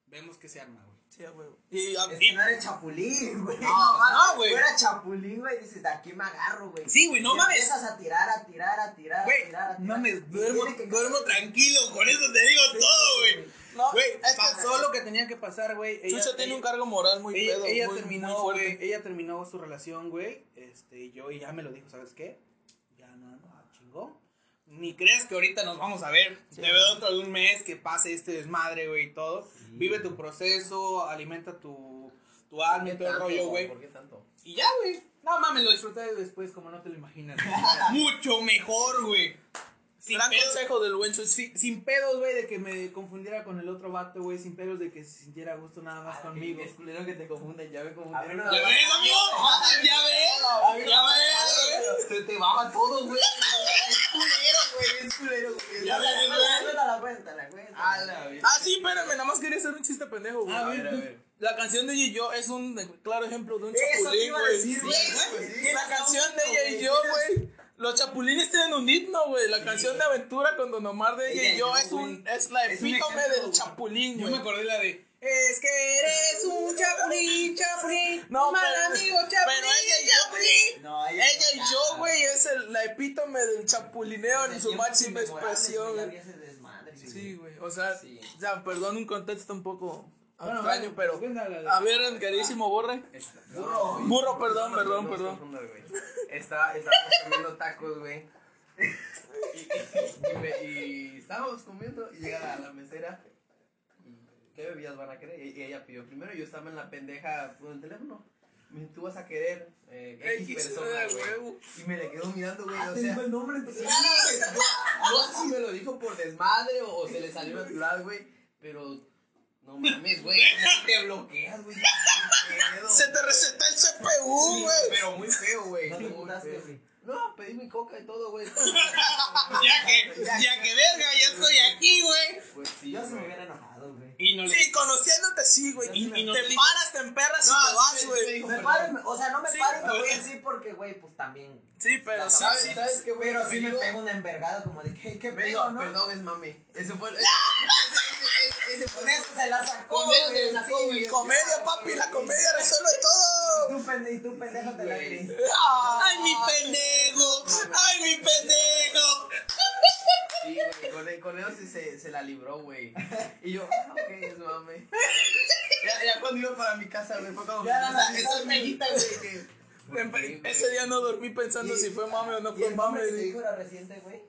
vemos que se arma, güey. Sí, güey. Y, a- Es que no eres chapulín, güey. No, no, güey. Tú eras chapulín, güey. Dices, de aquí me agarro, güey. Sí, güey, no Y mames. Empiezas a tirar, a tirar, a tirar, a Güey, tirar, a tirar. no me Y duermo, tiene que duermo tranquilo, con eso te digo Sí, todo, güey. no, Güey, es que pasó lo que tenía que pasar, güey. Ella- Chucho tiene ella- un cargo moral muy ella, pedo. ella muy, terminó, muy fuerte. güey, ella terminó su relación, güey, este, y yo, y ya me lo dijo, ¿sabes qué? Ya no, no, chingón. Ni creas que ahorita nos vamos a ver. Te veo dentro de un mes que pase este desmadre, güey, y todo. Vive tu proceso, alimenta tu, tu alma y ¿Por qué todo el rollo, güey. ¿Por qué tanto? Y ya, güey. No mames, lo disfruté después, como no te lo imaginas. Mucho mejor, güey. Sin Gran pedos, consejo del buen sin, sin pedos, güey, de que me confundiera con el otro vato, güey. Sin pedos de que se sintiera gusto nada más conmigo. Es culero que te confunden, ya confundieron. ver, ¿Ya ves, amigo? ¿Ya ves? ¿Ya ves? Se te baja todo, güey. Es culero, güey. Es culero, güey. Ya ves, güey. Cuéntala, cuéntala, cuéntala. A la vez. Ah, sí, espérame, nada más quería hacer un chiste pendejo, güey. A A ver, a ver. La canción de ella y yo es un claro ejemplo de un chapulín, güey. La canción de ella y yo, güey. Los chapulines tienen un himno, güey. La canción de aventura con Don Omar de ella, Ella y yo yo, es un es la Es un epítome del güey. chapulín, Yo güey. me acordé la de. Es que eres un chapulín, chapulín. No, un mal amigo, chapulín, pero ella y yo- chapulín. No, Ella y yo, güey, es el, la epítome del chapulineo en su máxima expresión, Sí, güey. O sea, Sí. ya, perdón un contexto un poco extraño, pero. cuéntala, A ver, queridísimo Borre. Está- Burro. güey. Burro, perdón, perdón, perdón. güey. Está, estábamos comiendo tacos, güey. Y, y- y me- y estábamos comiendo y llega la, la mesera. ¿Qué bebidas van a querer? Y, y ella pidió primero. Yo estaba en la pendeja con el teléfono. Me tú vas a querer eh, X X, persona, eh, güey. Y me le quedo mirando, güey. Ah, O sea, el nombre Sí, no, no sé si me lo dijo por desmadre o, o se le salió natural, güey. Pero no mames, güey. Te bloqueas, güey. Se te receta el CPU, Sí, güey. Pero muy feo, güey. No te. No, pedí mi coca y todo, güey. Ya que, ya que verga, ya estoy aquí, güey. Pues sí, Yo se me hubiera enojado, güey. Y no le. Sí, conociéndote, sí, güey. Y- y no te te- paras, te emperras No, y te vas, me- sí me güey. Me perdón. paro, y me- o sea, no me Sí, paro y me güey. voy así porque, güey, pues también. Sí, pero sí, ¿Sabes, sí. ¿sabes qué, güey? Pero sí me pego una envergada como de que, qué Me pedo, ¿no? perdón, es mame. Ese fue el. Ese, fue eso se la sacó, güey. güey. Comedia, papi, la comedia resuelve Y todo. tú, pende- y tú pendejo te la güey. creí. ¡Ay, mi pendejo! ¡Ay, mi pendejo! Sí, güey, con, él- con él se, se, se la libró, güey. Y yo, ah, ok, es mame. Ya, ya cuando iba para mi casa, güey, fue como. Ya la esa, peguita, güey, que. ¿por qué? Ese día no dormí pensando Y- si fue mame o no ¿Y fue mame. que te dijo era reciente, güey?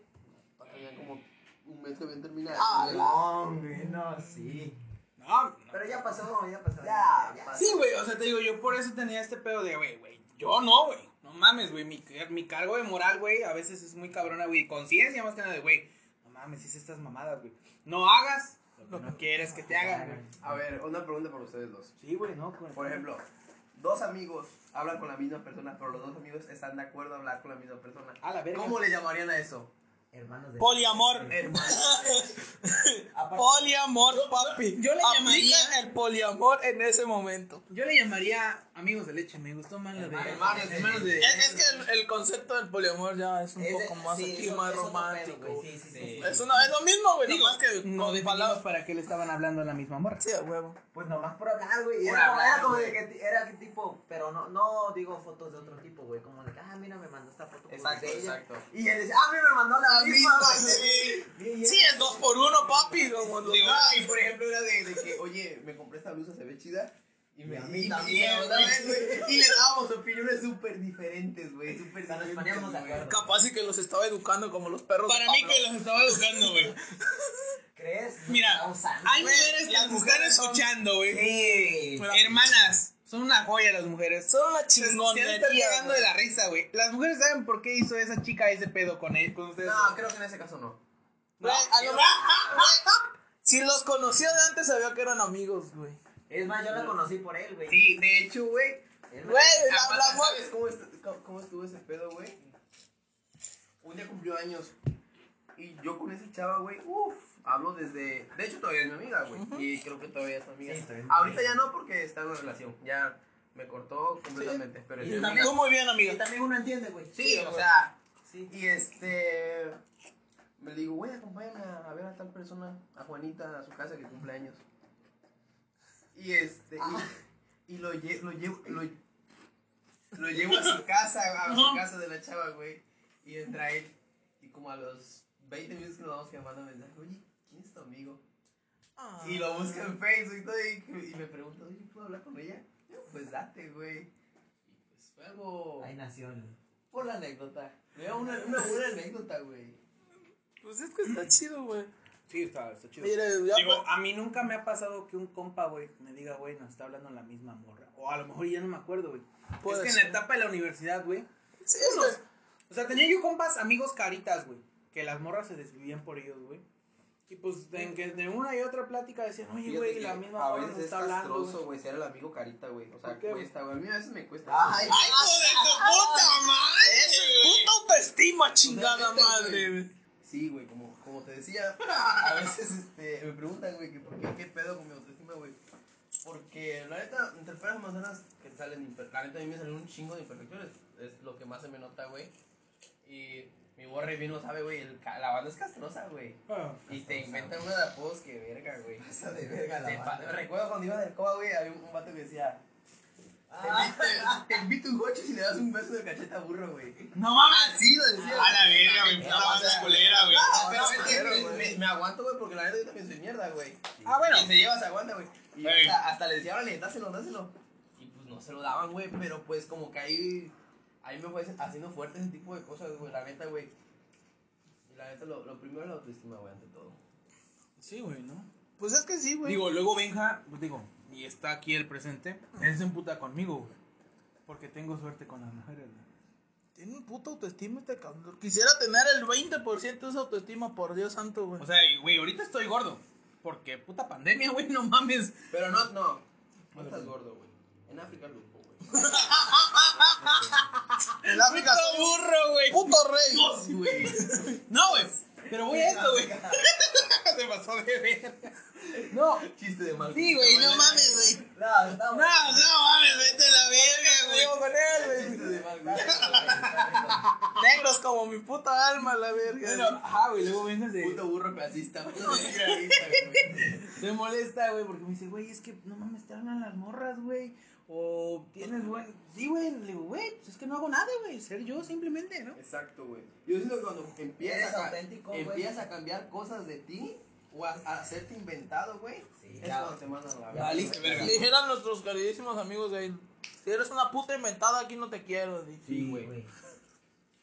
Tenía como un mes que habían terminado. Ah, no, güey, no, sí. No, no. Pero ya pasó, ya pasó. Ya, ya. pasó. Sí, güey, o sea, te digo, yo por eso tenía este pedo de, güey, güey, yo no, güey, no mames, güey, mi, mi cargo de moral, güey, a veces es muy cabrona, güey, conciencia más que nada de, güey, mames, hice estas mamadas, güey, no hagas lo que no quieres que te hagan, güey. A ver, una pregunta para ustedes dos. Sí, güey, no, güey. Por ejemplo, dos amigos hablan con la misma persona, pero los dos amigos están de acuerdo a hablar con la misma persona. A la verga. ¿Cómo le llamarían a eso? Hermanos de. Poliamor. Poliamor, papi. yo le Aplica llamaría- el poliamor en ese momento. Yo le llamaría amigos de leche, me gustó más lo de Hermanos de hermanos de... Es, es que el, el concepto del poliamor ya es un Es de- poco más sí, aquí, eso- más romántico. pedo, güey, sí, sí, sí. Es, una, es lo mismo, güey, Digo, nomás que no con definimos palabras. para qué le estaban hablando a la misma morra. Sí, a huevo. Pues nomás por hablar, güey. Era, hablar, era como de que era que tipo, pero no, no digo fotos de otro tipo, güey. Como de que, ah, mira, me mandó esta foto. Exacto, de ella. exacto. Y él decía, ah, mira, me mandó la, misma, Sí, es dos por uno, papi. Como lo- Digo, y por ejemplo era de, de que, oye, me compré esta blusa, se ve chida. Y, me, Y también, y- y le dábamos opiniones súper diferentes, güey. Súper diferentes, poníamos de. Capaz y que los estaba educando como los perros. de Para mí que los estaba educando, güey. ¿Crees? Mira, hay mujeres que las nos están escuchando, güey. Sí. Hermanas, son una joya las mujeres. Son una Se están chingonería. cagando de la risa, güey. Las mujeres saben por qué hizo esa chica ese pedo con él, con ustedes. No, creo que en ese caso no. A Si los conocía de antes, sabía que eran amigos, güey. Es más, yo la conocí por él, güey. Sí, de hecho, güey. Güey, la, la mor- ¿Sabes cómo, est- cómo- cómo estuvo ese pedo, güey? Un día cumplió años. Y yo con esa chava, güey, uff, hablo desde. De hecho, todavía es mi amiga, güey. Y creo que todavía es mi amiga. Sí, Ahorita ya no, porque está en una relación. Ya me cortó completamente. Pero Y también- amiga. Muy bien, Y amiga. también uno entiende, güey. Sí, o güey. sea. Sí. Y este. Me digo, güey, acompáñame a, a ver a tal persona, a Juanita, a su casa que cumple años. Y este. Y, y lo, lle- lo llevo. Lo, lo llevo a su casa, a su casa de la chava, güey. Y entra él. Y como a los 20 minutos que nos vamos que me manda mensaje, oye, ¿quién es tu amigo? Ah. Y lo busca en Facebook y todo. Y, y me pregunta, oye, ¿puedo hablar con ella? Yo, pues date, güey. Y pues fue algo. Ahí nació. Por la anécdota. Una, una buena anécdota, güey. Pues es que está chido, güey. Sí, está, está chido. Mire, ya Digo, a mí nunca me ha pasado que un compa, güey, me diga, güey, nos está hablando la misma morra. O a lo mejor ya no me acuerdo, güey. Es que en la etapa de la universidad, güey. Sí, es unos- O sea, tenía yo compas, amigos caritas, güey. Que las morras se desvivían por ellos, güey. Y pues en que de una y otra plática decían, oye, güey, la misma a veces es está hablando. castroso, güey. ser el amigo carita, güey. O sea, cuesta, güey. A mí a veces me cuesta. Ay, ¡Ay, hijo de tu puta madre! Puta autoestima, chingada neta, madre, güey. Sí, güey, como, como te decía, a veces este, me preguntan, güey, que por qué, qué pedo con mi autoestima, güey. Porque la neta, entre peras y manzanas que salen, la neta a mí me salen un chingo de imperfecciones. Es lo que más se me nota, güey. Y mi borre bien lo sabe, güey. La banda es castrosa, güey. Ah. Y te inventan una de apodos que verga, güey. Pasa de verga la Te banda. Recuerdo cuando iba del coba, güey, había un, un vato que decía. Te, te invito un coche si le das un beso de cacheta a burro, güey. No mames. Así lo decía. A la verga, güey. Puta banda culera, güey. Ah, pero es me, güey. me- me aguanto, güey, porque la neta yo también soy mierda, güey. Ah, bueno. Quien se lleva se aguanta, güey. Y hasta, hasta le decía, órale, dáselo, dáselo. Y pues no se lo daban, güey, pero pues como que ahí, ahí me fue haciendo fuerte ese tipo de cosas, güey, la neta, güey. Y la neta, lo, lo primero es la autoestima, güey, ante todo. Sí, güey, ¿no? Pues es que sí, güey. Digo, luego Benja, pues digo, y está aquí el presente, él se emputa conmigo, güey. Porque tengo suerte con las mujeres, güey. Tiene un puta autoestima este cabrón. Quisiera tener el 20% de esa autoestima, por Dios santo, güey. O sea, güey, ahorita estoy gordo. Porque puta pandemia, güey, no mames. Pero no, no, no estás gordo, güey. En África lupo, güey. el África Puto burro, güey. puto rey. Sí, güey. No, güey. Pero voy a esto, güey. Se pasó de ver. No. Chiste de mal. Sí, güey, no mames, güey. No. No, no mames, vete a la verga, güey. Vivo con él, güey. Chiste de mal, güey. Negros como mi puta alma, la verga. Bueno, ajá, güey, luego Benja se, Puto burro clasista, güey. se molesta, güey, porque me dice, güey, es que no mames, te hablan las morras, güey. Tienes, güey. Sí, güey. Le digo, güey, pues es que no hago nada, güey. Ser yo simplemente, ¿no? Exacto, güey. Yo siento que cuando empiezas a, auténtico, güey. empiezas a cambiar cosas de ti o a, a hacerte inventado, güey, Sí, es ya. cuando te mandan a la verga. Dijeran nuestros queridísimos amigos de él. Si eres una puta inventada, aquí no te quiero. Sí, güey.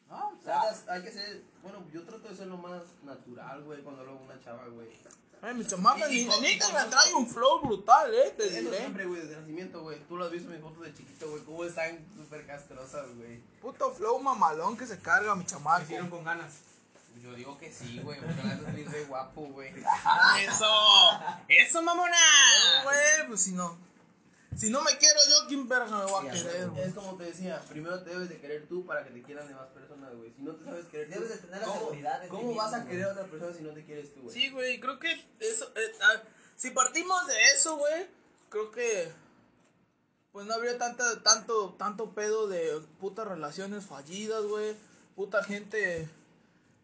No, O sea, hay que ser, bueno, yo trato de ser lo más natural, güey, cuando lo hago una chava, güey. Ay, mi chamaca, ni con- ni y que con- me trae un flow brutal, eh. Te Eso diré. siempre, güey, desde nacimiento, güey. Tú lo has visto en mis fotos de chiquito, güey, cómo están súper castrosas, güey. Puto flow mamalón que se carga mi chamaco. hicieron con ganas. Yo digo que sí, güey, porque la neta es re guapo, güey. ¡Eso! ¡Eso, mamona! No, güey, pues si no. Si no me quiero yo, ¿quién verga me va a Sí, querer? Es como te decía, primero te debes de querer tú para que te quieran demás personas, güey. Si no te sabes querer tú, Debes de tener la ¿cómo- seguridad de ti ¿Cómo vas a querer a otra persona si no te quieres tú, güey? Sí, güey, creo que eso. eh, ah, si partimos de eso, güey, creo que. Pues no habría tanta, tanto, tanto pedo de putas relaciones fallidas, güey. Puta gente.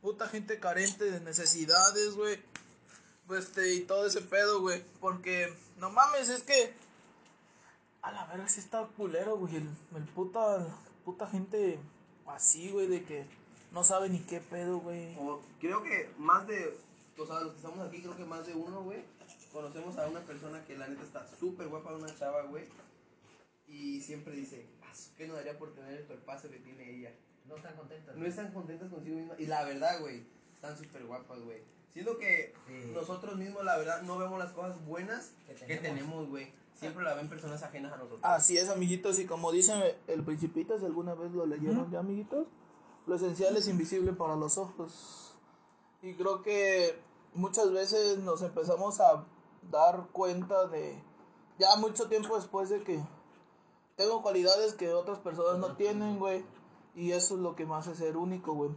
Puta gente carente de necesidades, güey. Pues, Este, y todo ese pedo, güey. Porque, no mames, es que. A la verga, sí está culero, güey. El, el puta. Puta gente así, güey, de que no sabe ni qué pedo, güey. O creo que más de, o sea, los que estamos aquí, creo que más de uno, güey, conocemos a una persona que la neta está súper guapa, una chava, güey, y siempre dice, "Ah, ¿qué no daría por tener el cuerpazo que tiene ella? No están contentos. No están contentas consigo mismas, y la verdad, güey, están súper guapas, güey. Siendo que Sí. nosotros mismos, la verdad, no vemos las cosas buenas Que que tenemos. tenemos, güey. Siempre la ven personas ajenas a nosotros. Así es, amiguitos, y como dice el Principito, si alguna vez lo leyeron ya, amiguitos, lo esencial es invisible para los ojos. Y creo que muchas veces nos empezamos a dar cuenta de, ya mucho tiempo después de que tengo cualidades que otras personas no tienen, güey, y eso es lo que me hace ser único, güey.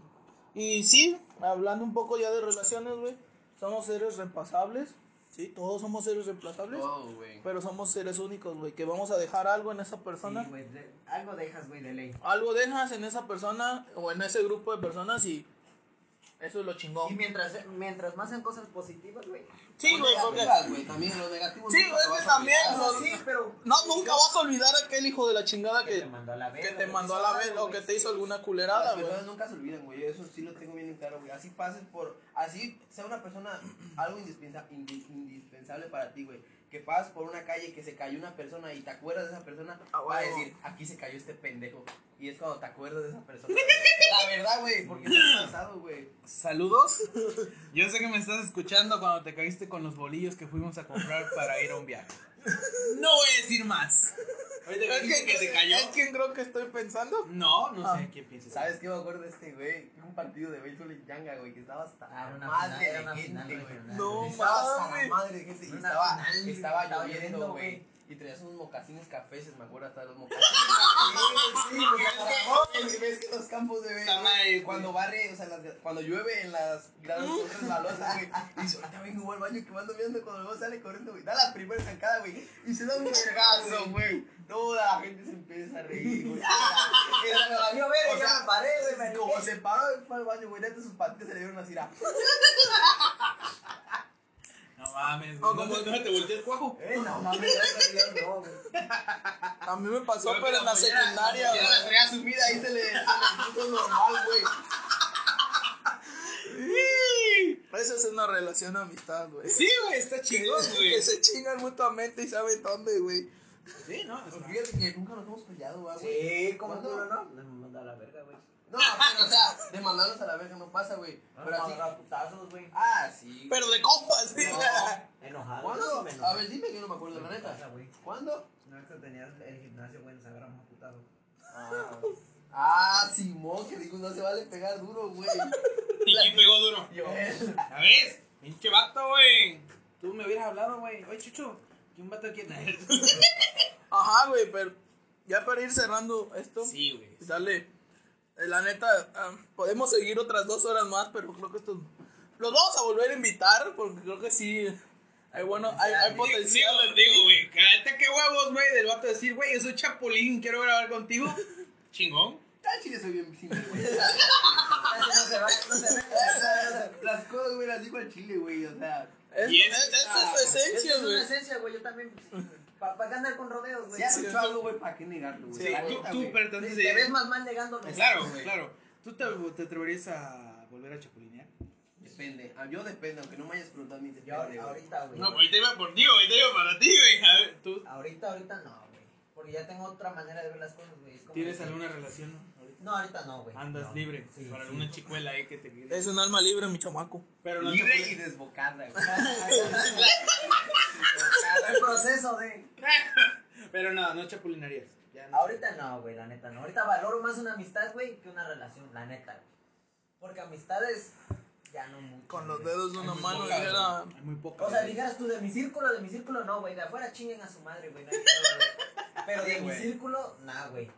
Y sí, hablando un poco ya de relaciones, güey, somos seres reemplazables, sí, todos somos seres reemplazables. Güey. Pero somos seres únicos, güey, que vamos a dejar algo en esa persona. Sí, güey, de- algo dejas, güey, de ley. algo dejas en esa persona o en ese grupo de personas y eso es lo Y chingón. mientras, mientras más sean cosas positivas, güey. Sí, güey, porque... Güey, también los negativos. Sí, güey, también, olvidar. los- sí, pero. No, nunca vas a olvidar aquel hijo de la chingada Que que, te mandó a la que verga. te mandó a la vez o que te hizo alguna culerada, Las güey. personas nunca se olvidan, güey. Eso sí lo tengo bien en claro, güey. Así pases por. Así sea una persona algo indispensa- indi- indispensable para ti, güey. Que pases por una calle que se cayó una persona y te acuerdas de esa persona. Ah, va a decir, aquí se cayó este pendejo. Y es cuando te acuerdas de esa persona. la verdad, güey. Porque te ha pasado, güey. Saludos. Yo sé que me estás escuchando cuando te caíste con los bolillos que fuimos a comprar para ir a un viaje. No voy a decir más. Ahorita que Es que se cayó. ¿Es quien creo que estoy pensando? No, no Ah. sé quién piensas. ¿Sabes qué me acuerdo de este, güey? Un partido de béisbol en Yanga, güey. Que estaba hasta Ah, la madre final, de gente, güey. No, Estaba hasta la madre de gente y estaba, estaba lloviendo, güey. Y traías unos mocasines cafés, me acuerdo hasta de los mocasines. sí, porque ves que, ves que los campos de cuando barre, o sea, las- cuando llueve en las gradas son resbalosas, güey. Y dice, ahorita vengo al baño que ando viendo cuando luego sale corriendo, güey. Da la primera zancada, güey. Y se da un vergazo, güey. Toda la gente se empieza a reír, güey. Pero me valió ver, O sea, me paré, güey, Como se paró y fue al baño, güey, neta sus patitas se le dieron así, era. mames, No, como- ¿Dónde te volteó el cuajo? Eh, no mames, no, güey. A mí me pasó, pero en la secundaria, güey. la traía sumida ahí se le, puso normal, güey. Esa es una relación de amistad, güey. Sí, güey, está chingón, güey. Que se chingan mutuamente y saben dónde, güey. Sí, no, Fíjate que nunca nos hemos peleado, güey. Sí, como ¿Cuándo? culo, ¿no? Me manda a la verga, güey. No, pero o sea, de mandarnos a la verga no pasa, güey. Pero Pero así. putazos, güey. Ah, sí. Pero de compas, sí. No. Enojado. ¿Cuándo? me A ver, dime que no me acuerdo, la ¿Qué neta. pasa, güey? ¿Cuándo? No, es que tenías el gimnasio, güey, nos agarramos putazos. Ah, ah Simón, que digo, no se vale pegar duro, güey. ¿Y quién pegó duro? Yo. ¿A ves? Pinche vato, güey. Tú me hubieras hablado, güey. Oye, Chucho, ¿quién vato aquí? Ajá, güey, pero ya para ir cerrando esto, Sí, güey. dale. Eh, La neta, ah, podemos seguir otras dos horas más, pero creo que esto. Los vamos a volver a invitar, porque creo que sí. Hay bueno, hay, hay potencial. digo, güey. Cállate qué huevos, güey, del vato decir, güey, yo soy Chapulín, quiero grabar contigo. Chingón. Al chile soy bien güey. No se va, no se ve. Las cosas, güey, las digo al chile, güey. O sea, Es, Y es, es- es ah, su Esa esencia, es una güey. esencia, güey. Yo también. ¿Para pa andar con rodeos, güey? si has hecho algo, güey, ¿para qué negarlo, güey? Sí, tú, neta, tú, güey. pero entonces. Te eh, ves más mal negándolo. Claro, güey. claro. ¿Tú te, te atreverías a volver a chapulinear? Depende. Ah, Yo depende, aunque no me hayas preguntado a mí, Yo depende, ahor- güey. ahorita, güey. No, pues ahorita iba por ti, ahorita iba para ti, güey. A ver, tú. Ahorita, ahorita no, güey. Porque ya tengo otra manera de ver las cosas, güey. ¿Tienes que- alguna relación? no? Ahorita. No, ahorita no, güey. Andas No. libre Sí, para sí. alguna chicuela ahí que te quiere. Es un alma libre, mi chamaco. Pero no Libre y desbocada, güey. El proceso de. Pero no, no chapulinarías. Ya no. Ahorita no, güey, la neta no. Ahorita valoro más una amistad, güey, que una relación, la neta, güey. Porque amistades ya no mucho. Con los güey. dedos de una mano dijera. güey. Hay muy pocas. O sea, dijeras tú de mi círculo, de mi círculo, no, güey. De afuera chinguen a su madre, güey. No hay pedo, güey. Pero Sí, de mi güey. círculo, nah, güey.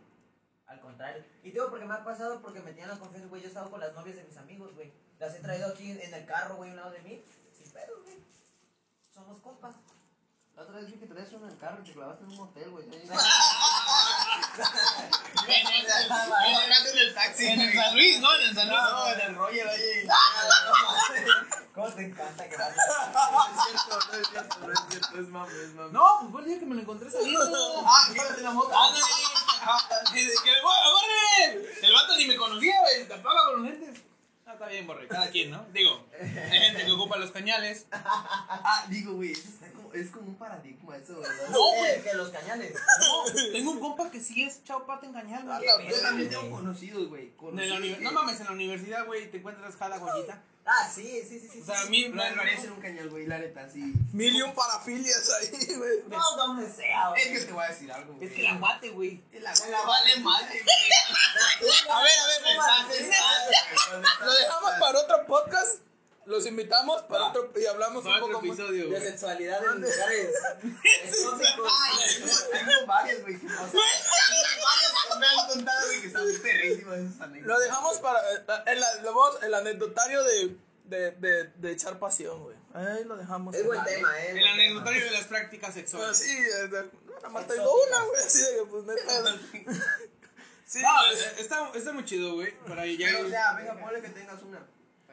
Al contrario. Y digo porque me ha pasado porque me tenían la confianza, güey. Yo he estado con las novias de mis amigos, güey. Las he traído aquí en, el carro, güey, a un lado de mí. Sin pedos, güey. Somos compas. La otra vez vi que traías uno en el carro y te clavaste en un hotel, güey. En el- en el taxi. En el San Luis, ¿no? En el San Luis. No, en el Roger, oye. ¿Cómo te encanta que No es cierto, no es cierto, no es cierto, es mami, es mami. No, pues fue el día que me lo encontré saliendo. Ah, quédate la moto. Ah, Que que me voy a. El vato ni me conocía, güey. Tapaba con los lentes. Ah, está bien, borre. Cada quien, ¿no? Digo, hay gente que ocupa los cañales. Ah, digo, güey, eso está como, es como un paradigma eso, ¿verdad? No, Eh, que los cañales. No, tengo un compa que sí es chao pata en cañal, güey. A la Yo también tengo conocidos, güey. No mames, en la universidad, güey, te encuentras jala gollita. Ah, sí, sí, sí, sí. O sea, a sí. mí No, no haría ser un cañal, güey, la neta, sí. Mil y un parafilias ahí, güey. No, donde sea, güey. Es que te voy a decir algo, güey. Es que la guate, güey. Es la la vale madre, A ver, a ver, lo dejamos para otro podcast. Los invitamos para otro y hablamos un poco episodio, De güey. sexualidad en lugares exóticos. Tengo varias, güey. Tengo varias que me han contado, güey, que están perrísimas esas anécdotas. Lo dejamos para eh, el, lo vamos- el anecdotario de, de, de, de echar pasión, güey. Ahí lo dejamos. Es buen tema, eh. El anecdotario de las prácticas Pues sexuales. sí, eh, de- nada más tengo una, güey, así de que pues pedo. Sí, No, eh, está, está muy chido, güey. Para ya. Pero, o sea, venga, ponle que tengas una.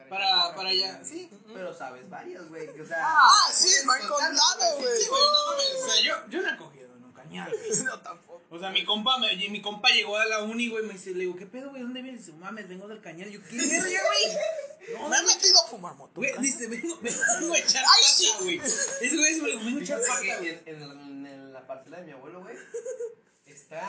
Para, para ya. Sí. Pero sabes varias, güey, o sea... Ah, sí, me han contado, güey. Sí, güey, no mames. O sea, yo, yo no he cogido en un cañal, güey. No, tampoco. O sea, mi compa, me- mi compa llegó a la uni, güey, me dice, le digo, ¿qué pedo, güey? ¿Dónde vienes? Dice, mames, vengo del cañal. Yo, ¿qué verga, güey? Me he metido a fumar moto. Güey, dice, vengo, vengo a echar Ay, sí. pata, güey. Ese güey dice, vengo a echar pata, güey. en, en, en, en la parcela de mi abuelo, güey, está,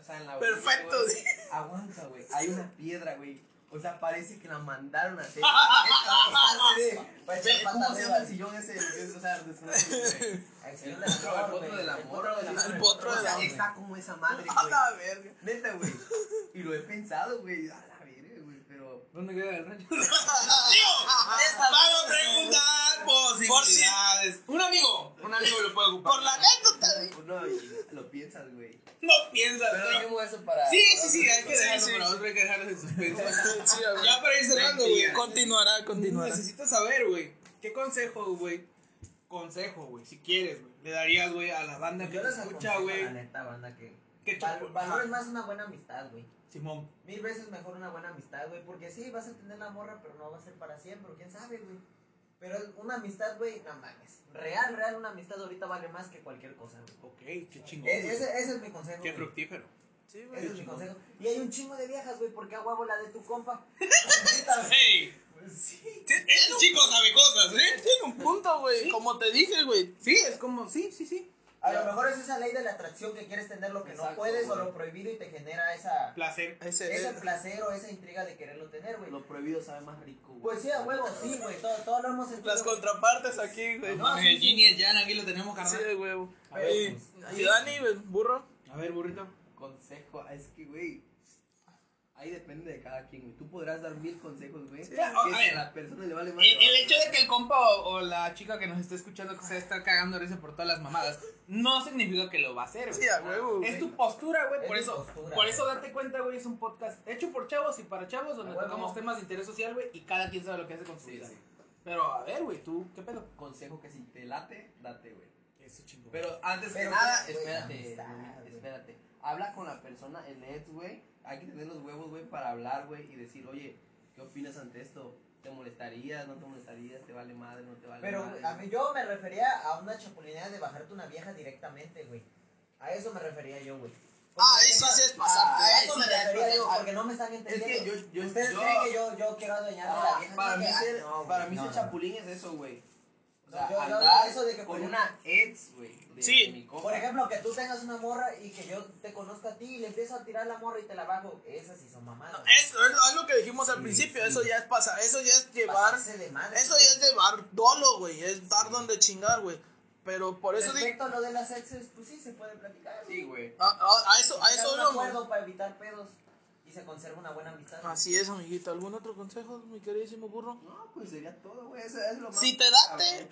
o sea, en la Perfecto, güey. Aguanta, güey, hay una piedra, güey. O sea, parece que la mandaron a hacer. ¿Cómo se llama el sillón ese? O sea, de. El potro, potro sea, amor. está como esa madre, A güey. la verga. Neta, güey. Y lo he pensado, güey. A la verga, güey, pero... ¿Dónde queda el rancho? Vamos Vamos a preguntar posibilidades. Un amigo, un amigo lo puede ocupar. Por la anécdota, güey. No, y lo piensas, güey. No piensas, Pero dejemos eso para... Sí, para sí, sí, hay que dejarlo sí, para otro, hay que dejarlo en suspenso. Ya para ir cerrando, güey. Continuará, continuará. Necesitas saber, güey. ¿Qué consejo, güey? Consejo, güey, si quieres, güey. Le darías, güey, a la banda que Yo te les escucha, güey. La neta, banda, que. Que Valores más una buena amistad, güey. Simón. Mil veces mejor una buena amistad, güey. Porque sí, vas a tener la morra, pero no va a ser para siempre, quién sabe, güey. Pero una amistad, güey, no mames. Real, real, una amistad ahorita vale más que cualquier cosa, güey. Ok, qué chingón. E-. Ese, ese es mi consejo. Qué fructífero. Sí, Ese güey. es mi consejo. Y hay un chingo de viejas, güey, porque a huevo la de tu compa. ¡Hey! sí. Este chico sabe cosas, ¿eh? Tiene un punto, güey. Como te dije, güey. Sí, es como, sí, sí, sí. A lo mejor es esa ley de la atracción que quieres tener lo que no puedes o lo prohibido y te genera esa, Placer. Ese, ese placer o esa intriga de quererlo tener, güey. Lo prohibido sabe más rico, güey. Pues sí, a huevo, sí, güey. Todo, todo lo hemos sentido. las contrapartes aquí, güey. No, sí, el sí. Jin y el Jan, aquí lo tenemos, Sí, carnal. de huevo. A ver, Y, pues, y Dani, güey, burro. A ver, burrito. Consejo, es que, güey. Ahí depende de cada quien, güey. Tú podrás dar mil consejos, güey. Ya, que a a la persona le vale más. El, el hecho de que el compa o, o la chica que nos esté escuchando que se está cagando risa por todas las mamadas, no significa que lo va a hacer, güey. Sí, a huevo. Es tu postura, güey. Es Por eso, postura, por güey. eso date cuenta, güey. Es un podcast hecho por chavos y para chavos donde tocamos temas de interés social, güey. Y cada quien sabe lo que hace con su Sí, vida. sí. Pero a ver, güey, tú, ¿qué pedo? Consejo que si te late, date, güey. Eso chingón. Pero antes Pero que nada, güey, espérate, güey. espérate. Habla con la persona, el ex, güey. Hay que tener los huevos, güey, para hablar, güey, y decir, oye, ¿qué opinas ante esto? ¿Te molestarías? ¿No te molestarías? ¿Te vale madre? ¿No te vale Pero madre? a mí yo me refería a una chapulineada de bajarte una vieja directamente, güey. A eso me refería yo, güey. Ah, que eso sí es pasarte. A eso me es refería yo, porque no me están entendiendo. yo- yo- Ustedes yo- creen que yo, yo quiero adueñarme la Ah, vieja. para mí que- ser, ah, no, para mí no, ser no. chapulín es eso, güey. Sea, No, yo- yo andar eso de que, con por una ex, güey. Sí. de mi. Por ejemplo, que tú tengas una morra y que yo te conozca a ti y le empiezo a tirar la morra y te la bajo. Esas sí son mamadas. Eso es lo- es lo que dijimos al Sí, principio. sí. Eso ya es pasar. Eso ya es llevar. De madre, Eso ya es llevar dolo, güey. Es dar donde chingar, güey. Pero por eso digo. Respecto a lo de las exes, pues sí se puede platicar. Sí, güey. A, a- a eso, a eso un íbamos. acuerdo para evitar pedos se conserva una buena amistad. Así es, amiguito. ¿Algún otro consejo, mi queridísimo burro? No, pues sería todo, güey. Eso es lo más. Si te date.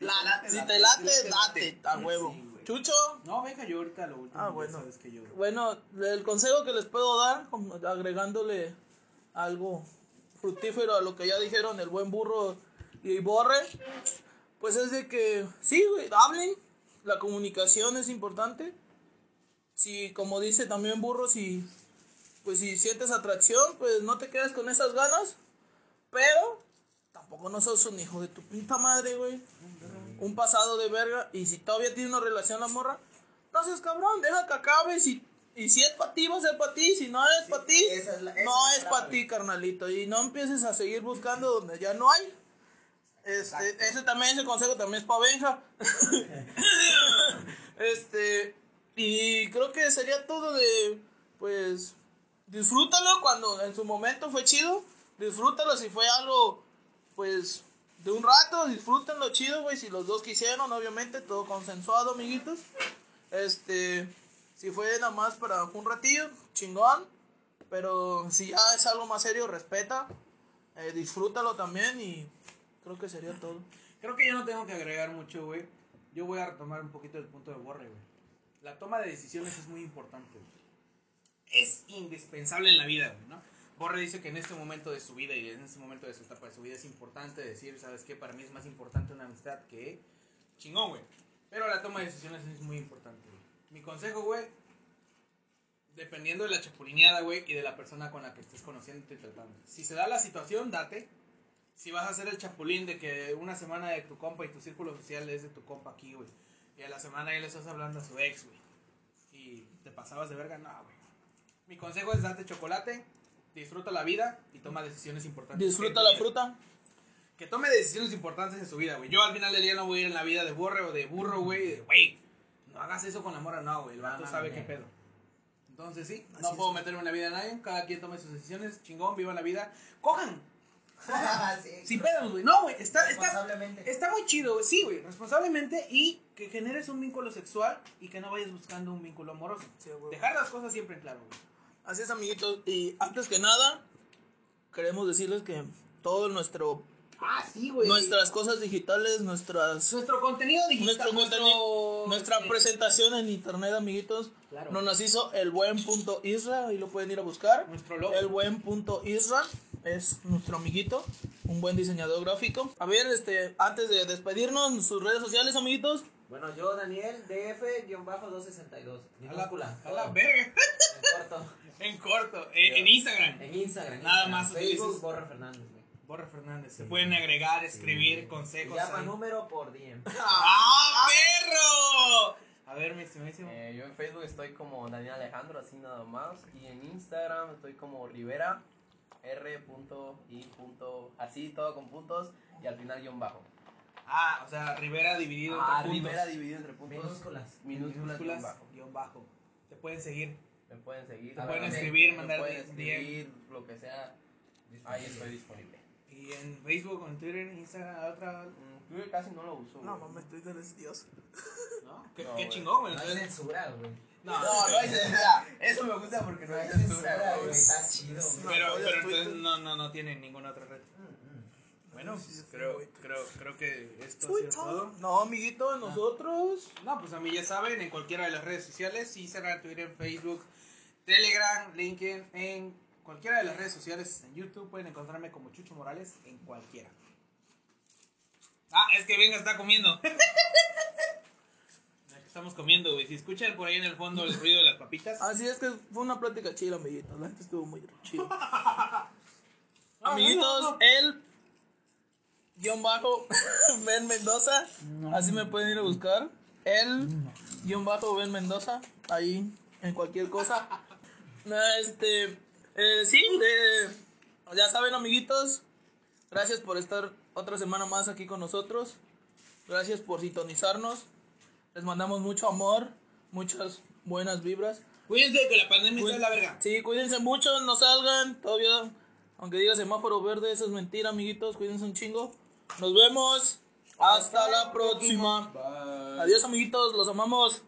La- si te Si late, date. A huevo. Sí. Chucho. No, venga, yo ahorita lo último. Ah, bueno. Sabes que yo. Bueno, el consejo que les puedo dar, agregándole algo fructífero a lo que ya dijeron el buen burro y borre, pues es de que sí, güey, hablen, la comunicación es importante. Si, como dice también burro, si, pues si sientes atracción, pues no te quedes con esas ganas, pero tampoco no sos un hijo de tu pinta madre, güey. Un pasado de verga, y si todavía tienes una relación la morra, no seas cabrón, deja que acabe. Si, y si es para ti, va a ser para ti. Si no es para ti, es la- no es es para ti, carnalito. Y no empieces a seguir buscando donde ya no hay. Este, ese también, ese consejo también es para Benja. este, y creo que sería todo de, pues, disfrútalo cuando en su momento fue chido. Disfrútalo si fue algo, pues, de un rato. Disfrútenlo chido, güey. Si los dos quisieron, obviamente, todo consensuado, amiguitos. Este, si fue nada más para un ratillo, chingón. Pero si ya es algo más serio, respeta. eh, disfrútalo también y creo que sería todo. Creo que yo no tengo que agregar mucho, güey. Yo voy a retomar un poquito el punto de Borre, güey. La toma de decisiones es muy importante, güey. Es indispensable en la vida, güey, ¿no? Borre dice que en este momento de su vida y en este momento de su etapa de su vida es importante decir, ¿sabes qué? Para mí es más importante una amistad que chingón, güey. Pero la toma de decisiones es muy importante, güey. Mi consejo, güey, dependiendo de la chapulineada, güey, y de la persona con la que estés conociendo y tratando. Si se da la situación, date. Si vas a hacer el chapulín de que una semana de tu compa y tu círculo social es de tu compa aquí, güey. Y a la semana ya le estás hablando a su ex, güey. Y te pasabas de verga, no, güey. Mi consejo es date chocolate, disfruta la vida y toma decisiones importantes. Disfruta la fruta. Que tome decisiones importantes en su vida, güey. Yo al final del día no voy a ir en la vida de borre o de burro, güey. Güey, no hagas eso con la mora, no, güey. El vato no, sabe no. qué pedo. Entonces sí, Así no es. puedo meterme en la vida de nadie. Cada quien tome sus decisiones. Chingón, viva la vida. Cojan, sí, sin pedos, güey. No, güey, está, está, está muy chido, güey. Sí, güey, responsablemente y que generes un vínculo sexual y que no vayas buscando un vínculo amoroso. Sí. Dejar las cosas siempre en claro, güey. Así es, amiguitos. Y antes que nada, queremos decirles que todo nuestro Ah, sí, güey. nuestras cosas digitales, nuestras Nuestro contenido digital. nuestro contenido, nuestra eh, presentación en internet, amiguitos, Claro. nos hizo el buen punto Isra, ahí lo pueden ir a buscar. Nuestro logo. El buen punto Isra es nuestro amiguito, un buen diseñador gráfico. A ver, este, antes de despedirnos, sus redes sociales, amiguitos. Bueno, yo, Daniel, DF-262. A la, Minúscula. a la verga. En corto. En corto. En, en Instagram. En Instagram. Nada Instagram, más Facebook, utilizas- Borra Fernández, güey. Borre Fernández. Se pueden agregar, escribir consejos. llama ahí. número por DM. ¡Ah, perro! A ver, mi estimadísimo. Eh, yo en Facebook estoy como Daniel Alejandro, así nada más. Y en Instagram estoy como Rivera, R. y así todo con puntos y al final guion bajo. Ah, o sea, Rivera dividido Ah, entre puntos. Rivera dividido entre puntos. Minúsculas. Minúsculas, bajo. guion bajo. Te pueden seguir. Me pueden seguir. Te me pueden escribir, me mandar pueden DM. lo que sea. Ahí estoy disponible. Y en Facebook, en Twitter, en Instagram, otra. Mm, Twitter casi no lo uso. No mames, Twitter es Dios. ¿No? Qué, No, qué güey. chingón, güey. No hay censura, güey. No, No, no hay censura. Eso me gusta porque no hay censura, güey. Está chido, güey. Pero, pero entonces no, no, no tienen ninguna otra red. Bueno, Sí, sí, creo, creo, creo que esto ha sido todo. No, amiguito, nosotros. No, pues a mí ya saben, en cualquiera de las redes sociales, Instagram, Twitter, Facebook, Telegram, LinkedIn, en cualquiera de las redes sociales, en YouTube pueden encontrarme como Chucho Morales, en cualquiera. Ah, es que Venga está comiendo. Estamos comiendo, güey. Si escuchan por ahí en el fondo el ruido de las papitas. Así es que fue una plática chida, amiguitos. La gente estuvo muy chido. Amiguitos, el guion bajo Ben Mendoza. Así me pueden ir a buscar. El guion bajo Ben Mendoza. Ahí, en cualquier cosa. Este, eh, sí, eh, ya saben, amiguitos. Gracias por estar otra semana más aquí con nosotros. Gracias por sintonizarnos. Les mandamos mucho amor, muchas buenas vibras. Cuídense que la pandemia está de la verga. Sí, cuídense mucho, no salgan. Todavía, aunque diga semáforo verde, eso es mentira, amiguitos. Cuídense un chingo. Nos vemos. Hasta la próxima. Adiós, amiguitos. Los amamos.